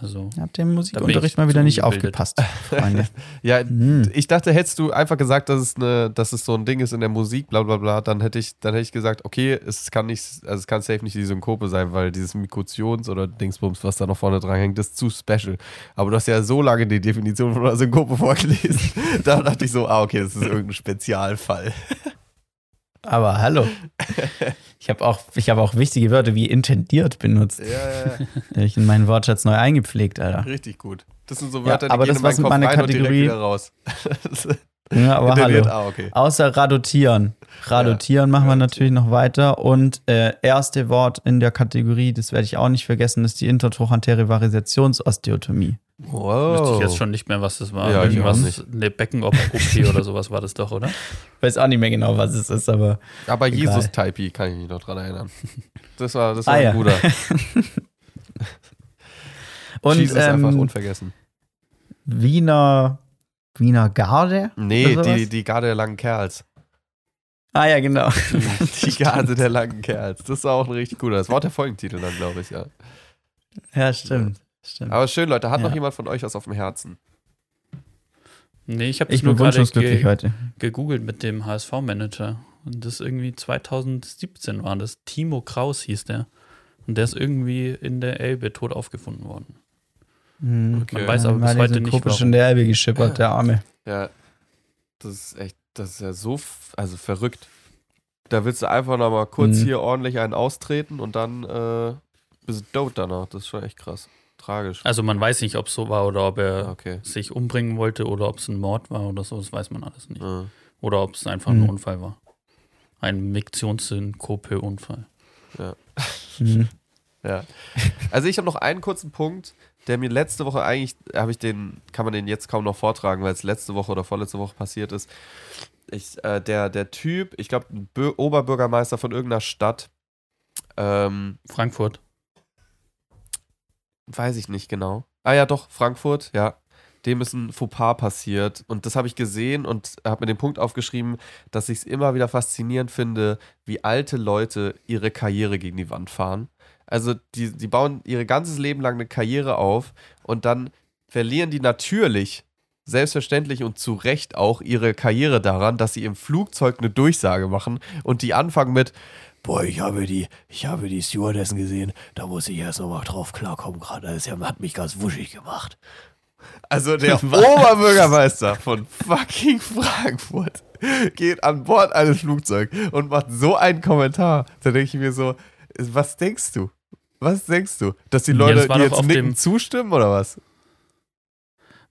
Also, im Da bin Musikunterricht ich mal wieder nicht aufgepasst, Freunde. (laughs) Ja, Hm. ich dachte, hättest du einfach gesagt, dass es, eine, dass es so ein Ding ist in der Musik, bla bla bla, dann hätte ich, dann hätte ich gesagt, okay, es kann nicht, also es kann safe nicht die Synkope sein, weil dieses Mikotions- oder Dingsbums, was da noch vorne dran hängt, ist zu special. Aber du hast ja so lange die Definition von einer Synkope vorgelesen. (laughs) da dachte ich so, ah, okay, das ist irgendein Spezialfall. Aber hallo. (laughs) Ich habe auch, ich hab auch wichtige Wörter wie intendiert benutzt. Ja, ja, ja. Ich in meinen Wortschatz neu eingepflegt, Alter. Richtig gut. Das sind so Wörter, aber die das gehen in meinen war's mit Kopf meiner Kategorie. wieder raus. (laughs) Ja, (laughs) aber hallo. ah, okay. Außer radotieren. Radotieren machen wir natürlich noch weiter. Und äh, erste Wort in der Kategorie, das werde ich auch nicht vergessen, ist die intertrochantäre Varisationsosteotomie. Wow. wüsste ich jetzt schon nicht mehr, was das war. Ja, ich Irgendwas, eine Becken-OP (laughs) oder sowas war das doch, oder? Weiß auch nicht mehr genau, was es ist, aber Aber Egal. Jesus Typee kann ich mich noch dran erinnern. Das war, das war Ah, ein ja. guter. (laughs) und Jesus einfach ähm, unvergessen. Wiener Wiener Garde? Nee, die, die Garde der langen Kerls. Ah ja, genau. (laughs) Die (laughs) Garde der langen Kerls. Das ist auch ein richtig guter. Das war auch der Folgentitel dann, glaube ich, ja. Ja, stimmt. stimmt. Aber schön, Leute. Hat Ja. noch jemand von euch was auf dem Herzen? Nee, ich habe Ich das nur bin gerade ge heute. gegoogelt mit dem HSV-Manager. Und das irgendwie 2017 war das. Timo Kraus hieß der. Und der ist irgendwie in der Elbe tot aufgefunden worden. Mhm. Okay. Man weiß aber bis heute nicht, warum. schon der Elbe geschippert, der Arme. Ja, das ist echt, das ist ja so, also verrückt. Da willst du einfach nochmal kurz Mhm. hier ordentlich einen austreten und dann äh, bist du tot danach. Das ist schon echt krass. Tragisch. Also man weiß nicht, ob es so war oder ob er okay. sich umbringen wollte oder ob es ein Mord war oder so, das weiß man alles nicht. Ja. Oder ob es einfach ein Mhm. Unfall war. Ein Miktionssynkope-Unfall. Mhm. (laughs) Ja. Also ich habe noch einen kurzen Punkt, der mir letzte Woche eigentlich, habe ich den, kann man den jetzt kaum noch vortragen, weil es letzte Woche oder vorletzte Woche passiert ist. Ich, äh, der, der Typ, ich glaube, Oberbürgermeister von irgendeiner Stadt, ähm, Frankfurt. weiß ich nicht genau. Ah ja, doch, Frankfurt, ja. Dem ist ein Fauxpas passiert. Und das habe ich gesehen und habe mir den Punkt aufgeschrieben, dass ich es immer wieder faszinierend finde, wie alte Leute ihre Karriere gegen die Wand fahren. Also die, die bauen ihre ganzes Leben lang eine Karriere auf und dann verlieren die natürlich, selbstverständlich und zu Recht auch ihre Karriere daran, dass sie im Flugzeug eine Durchsage machen und die anfangen mit, Boah, ich habe die, ich habe die Stewardessen gesehen, da muss ich erst nochmal drauf klarkommen gerade. Das hat mich ganz wuschig gemacht. Also der (laughs) Oberbürgermeister von fucking Frankfurt geht an Bord eines Flugzeugs und macht so einen Kommentar. Da denke ich mir so, was denkst du? Was denkst du? Dass die Ja, Leute, das war die jetzt nicken, dem- zustimmen oder was?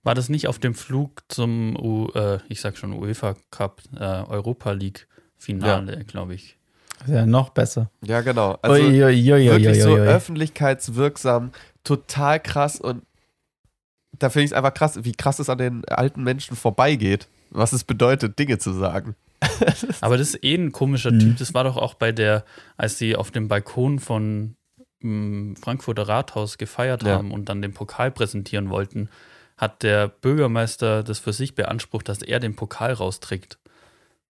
War das nicht auf dem Flug zum, U, äh, ich sag schon, UEFA Cup, äh, Europa League Finale, glaube ich. Ist ja noch besser. Ja, genau. Also Ui, ui, ui, ui, wirklich so öffentlichkeitswirksam, total krass und da finde ich es einfach krass, wie krass es an den alten Menschen vorbeigeht, was es bedeutet, Dinge zu sagen. Aber das ist eh ein komischer Mhm. Typ. Das war doch auch bei der, als sie auf dem Balkon von m, Frankfurter Rathaus gefeiert Ja. haben und dann den Pokal präsentieren wollten, hat der Bürgermeister das für sich beansprucht, dass er den Pokal rausträgt.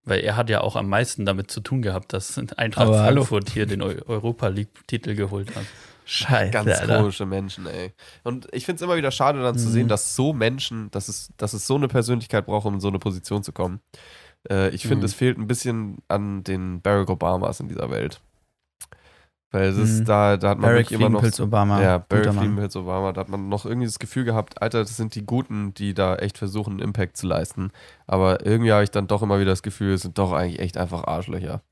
Weil er hat ja auch am meisten damit zu tun gehabt, dass Eintracht Aber hallo. Frankfurt hier den Eu Europa League-Titel geholt hat. Scheiße. Ganz Alter. komische Menschen, ey. Und ich finde es immer wieder schade dann zu Mhm. sehen, dass so Menschen, dass es, dass es so eine Persönlichkeit braucht, um in so eine Position zu kommen. Äh, ich finde, Mhm. es fehlt ein bisschen an den Barack Obamas in dieser Welt. Weil es ist Mhm. da, da hat man wirklich immer noch. Fliegenpilz Obama. Ja, Mann. Fliegenpilz Obama, da hat man noch irgendwie das Gefühl gehabt, Alter, das sind die Guten, die da echt versuchen, einen Impact zu leisten. Aber irgendwie habe ich dann doch immer wieder das Gefühl, es sind doch eigentlich echt einfach Arschlöcher.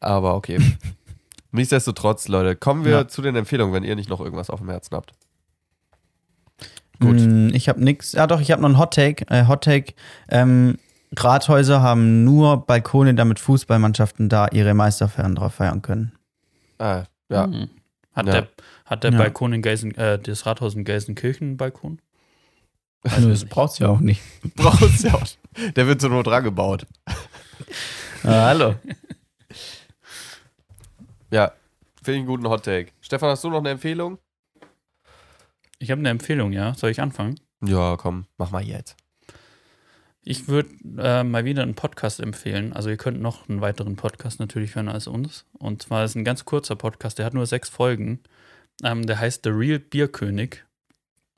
Aber okay. (laughs) Nichtsdestotrotz, Leute, kommen wir Ja. zu den Empfehlungen, wenn ihr nicht noch irgendwas auf dem Herzen habt. Gut. Mm, Ich habe nix. Ja, doch, ich habe noch einen Hot Take. Äh, Hot Take. Ähm, Rathäuser haben nur Balkone, damit Fußballmannschaften da ihre Meisterfeiern drauf feiern können. Ah, ja. Mhm. Hat, Ja. der, hat der Ja. Balkon in Gelsen, äh, das Rathaus in Gelsenkirchen einen Balkon? Also, das braucht's ja auch nicht. (laughs) Brauchst ja auch. Der wird zur Not dran gebaut. (laughs) Ah, hallo. Ja, finde ich einen guten Hot Take. Stefan, hast du noch eine Empfehlung? Ich habe eine Empfehlung, ja. Soll ich anfangen? Ja, komm, mach mal jetzt. Ich würde äh, mal wieder einen Podcast empfehlen. Also ihr könnt noch einen weiteren Podcast natürlich hören als uns. Und zwar ist ein ganz kurzer Podcast, der hat nur sechs Folgen. Ähm, der heißt The Real Bierkönig.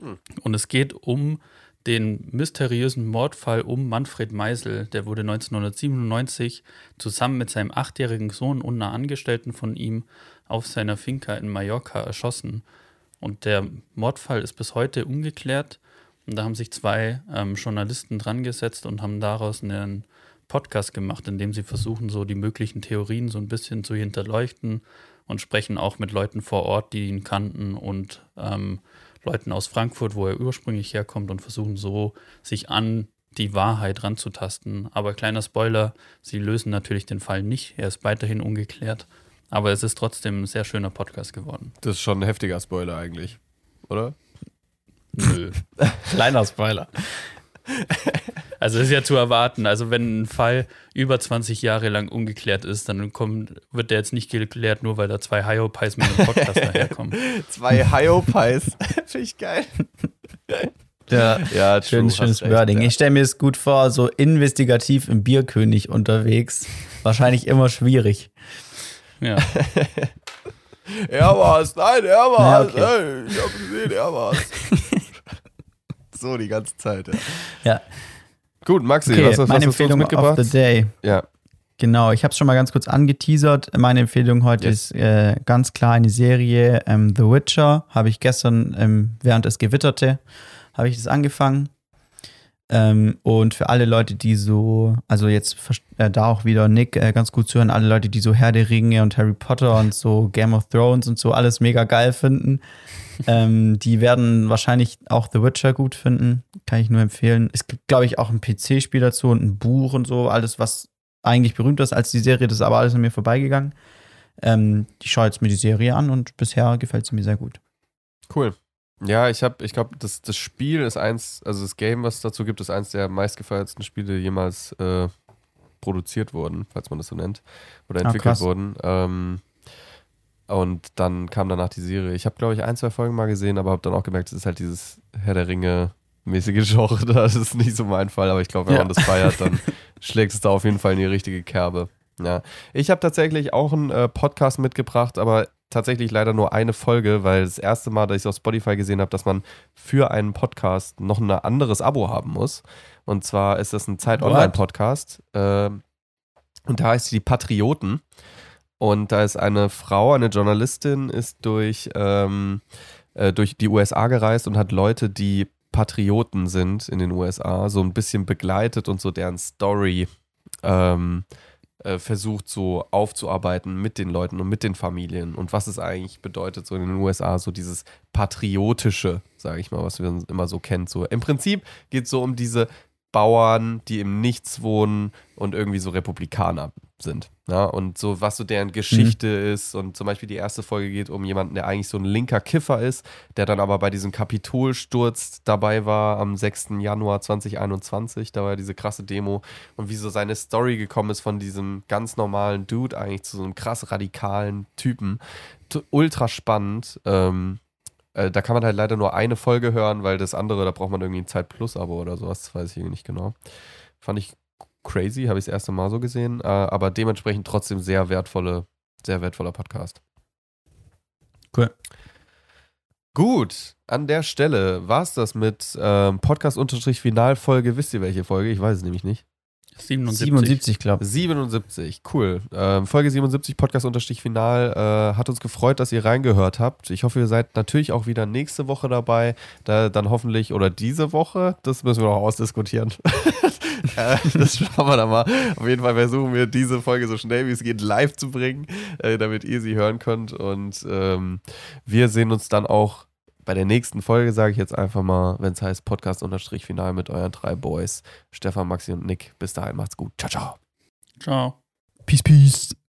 Hm. Und es geht um den mysteriösen Mordfall um Manfred Meisel. Der wurde 1997 zusammen mit seinem achtjährigen Sohn und einer Angestellten von ihm auf seiner Finca in Mallorca erschossen. Und der Mordfall ist bis heute ungeklärt. Und da haben sich zwei ähm, Journalisten dran gesetzt und haben daraus einen Podcast gemacht, in dem sie versuchen, so die möglichen Theorien so ein bisschen zu hinterleuchten und sprechen auch mit Leuten vor Ort, die ihn kannten und ähm, Leuten aus Frankfurt, wo er ursprünglich herkommt und versuchen so, sich an die Wahrheit ranzutasten. Aber kleiner Spoiler, sie lösen natürlich den Fall nicht. Er ist weiterhin ungeklärt. Aber es ist trotzdem ein sehr schöner Podcast geworden. Das ist schon ein heftiger Spoiler eigentlich, oder? Nö. (laughs) Kleiner Spoiler. Also ist ja zu erwarten. Also wenn ein Fall über 20 Jahre lang ungeklärt ist, dann kommt, wird der jetzt nicht geklärt, nur weil da zwei Hyopies mit einem Podcast (laughs) daherkommen. Zwei Hyopies. (laughs) Finde ich geil. Ja. Ja, Schönes, true, schönes hast recht, Wording. ja. Ich stelle mir es gut vor, so investigativ im Bierkönig unterwegs. Wahrscheinlich immer schwierig. Ja. (laughs) Er war's, nein, er war's. Ja, okay. Ey, ich hab gesehen, er war's. (laughs) so die ganze Zeit, ja. Ja. Gut, Maxi, Okay, was, was, meine hast du uns Empfehlung mitgebracht? of the day. Ja. Genau, ich habe es schon mal ganz kurz angeteasert. Meine Empfehlung heute Yes. ist äh, ganz klar eine Serie, ähm, The Witcher. Habe ich gestern, ähm, während es gewitterte, habe ich das angefangen. Ähm, und für alle Leute, die so, also jetzt äh, da auch wieder Nick äh, ganz gut zuhören, alle Leute, die so Herr der Ringe und Harry Potter und so Game of Thrones und so alles mega geil finden, ähm, die werden wahrscheinlich auch The Witcher gut finden. Kann ich nur empfehlen. Es gibt, glaube ich, auch ein PC-Spiel dazu und ein Buch und so, alles, was eigentlich berühmter ist als die Serie, das ist aber alles an mir vorbeigegangen. Ähm, ich schaue jetzt mir die Serie an und bisher gefällt sie mir sehr gut. Cool. Ja, ich habe, ich glaube, das, das Spiel ist eins, also das Game, was es dazu gibt, ist eins der meistgefeiertsten Spiele jemals äh, produziert wurden, falls man das so nennt, oder Ah, entwickelt krass. wurden. Ähm, und dann kam danach die Serie. Ich habe, glaube ich, ein, zwei Folgen mal gesehen, aber habe dann auch gemerkt, es ist halt dieses Herr der Ringe mäßige (laughs) Genre. Das ist nicht so mein Fall, aber ich glaube, wenn Ja. man das feiert, dann (laughs) schlägt es da auf jeden Fall in die richtige Kerbe. Ja. Ich habe tatsächlich auch einen äh, Podcast mitgebracht, aber tatsächlich leider nur eine Folge, weil das erste Mal, dass ich es auf Spotify gesehen habe, dass man für einen Podcast noch ein anderes Abo haben muss. Und zwar ist das ein Zeit-Online-Podcast. ähm, und da heißt sie die Patrioten. Und da ist eine Frau, eine Journalistin, ist durch, ähm, äh, durch die USA gereist und hat Leute, die Patrioten sind in den USA, so ein bisschen begleitet und so deren Story ähm, äh, versucht so aufzuarbeiten mit den Leuten und mit den Familien und was es eigentlich bedeutet, so in den USA, so dieses Patriotische, sage ich mal, was wir immer so kennen. So, Im Prinzip geht es so um diese Bauern, die im Nichts wohnen und irgendwie so Republikaner sind. Ja? Und so, was so deren Geschichte ist. Und zum Beispiel die erste Folge geht um jemanden, der eigentlich so ein linker Kiffer ist, der dann aber bei diesem Kapitolsturz dabei war am 6. Januar 2021. Da war diese krasse Demo. Und wie so seine Story gekommen ist von diesem ganz normalen Dude eigentlich zu so einem krass radikalen Typen. Ultra spannend. Ähm, äh, da kann man halt leider nur eine Folge hören, weil das andere, da braucht man irgendwie ein Zeit Plus Abo oder sowas, das weiß ich nicht genau. Fand ich crazy, habe ich das erste Mal so gesehen, äh, aber dementsprechend trotzdem sehr wertvolle, sehr wertvoller Podcast. Cool. Gut, an der Stelle war es das mit ähm, Podcast-Finalfolge. Wisst ihr welche Folge? Ich weiß es nämlich nicht. 77. 77, glaube ich. 77, cool. Ähm, Folge 77, Podcast-Final. Äh, hat uns gefreut, dass ihr reingehört habt. Ich hoffe, ihr seid natürlich auch wieder nächste Woche dabei. Da, dann hoffentlich, oder diese Woche, das müssen wir noch ausdiskutieren. (laughs) äh, das schauen wir dann mal. Auf jeden Fall versuchen wir, diese Folge so schnell wie es geht live zu bringen, äh, damit ihr sie hören könnt. Und ähm, wir sehen uns dann auch bei der nächsten Folge, sage ich jetzt einfach mal, wenn es heißt Podcast-Final mit euren drei Boys, Stefan, Maxi und Nick. Bis dahin, macht's gut. Ciao, ciao. Ciao. Peace, peace.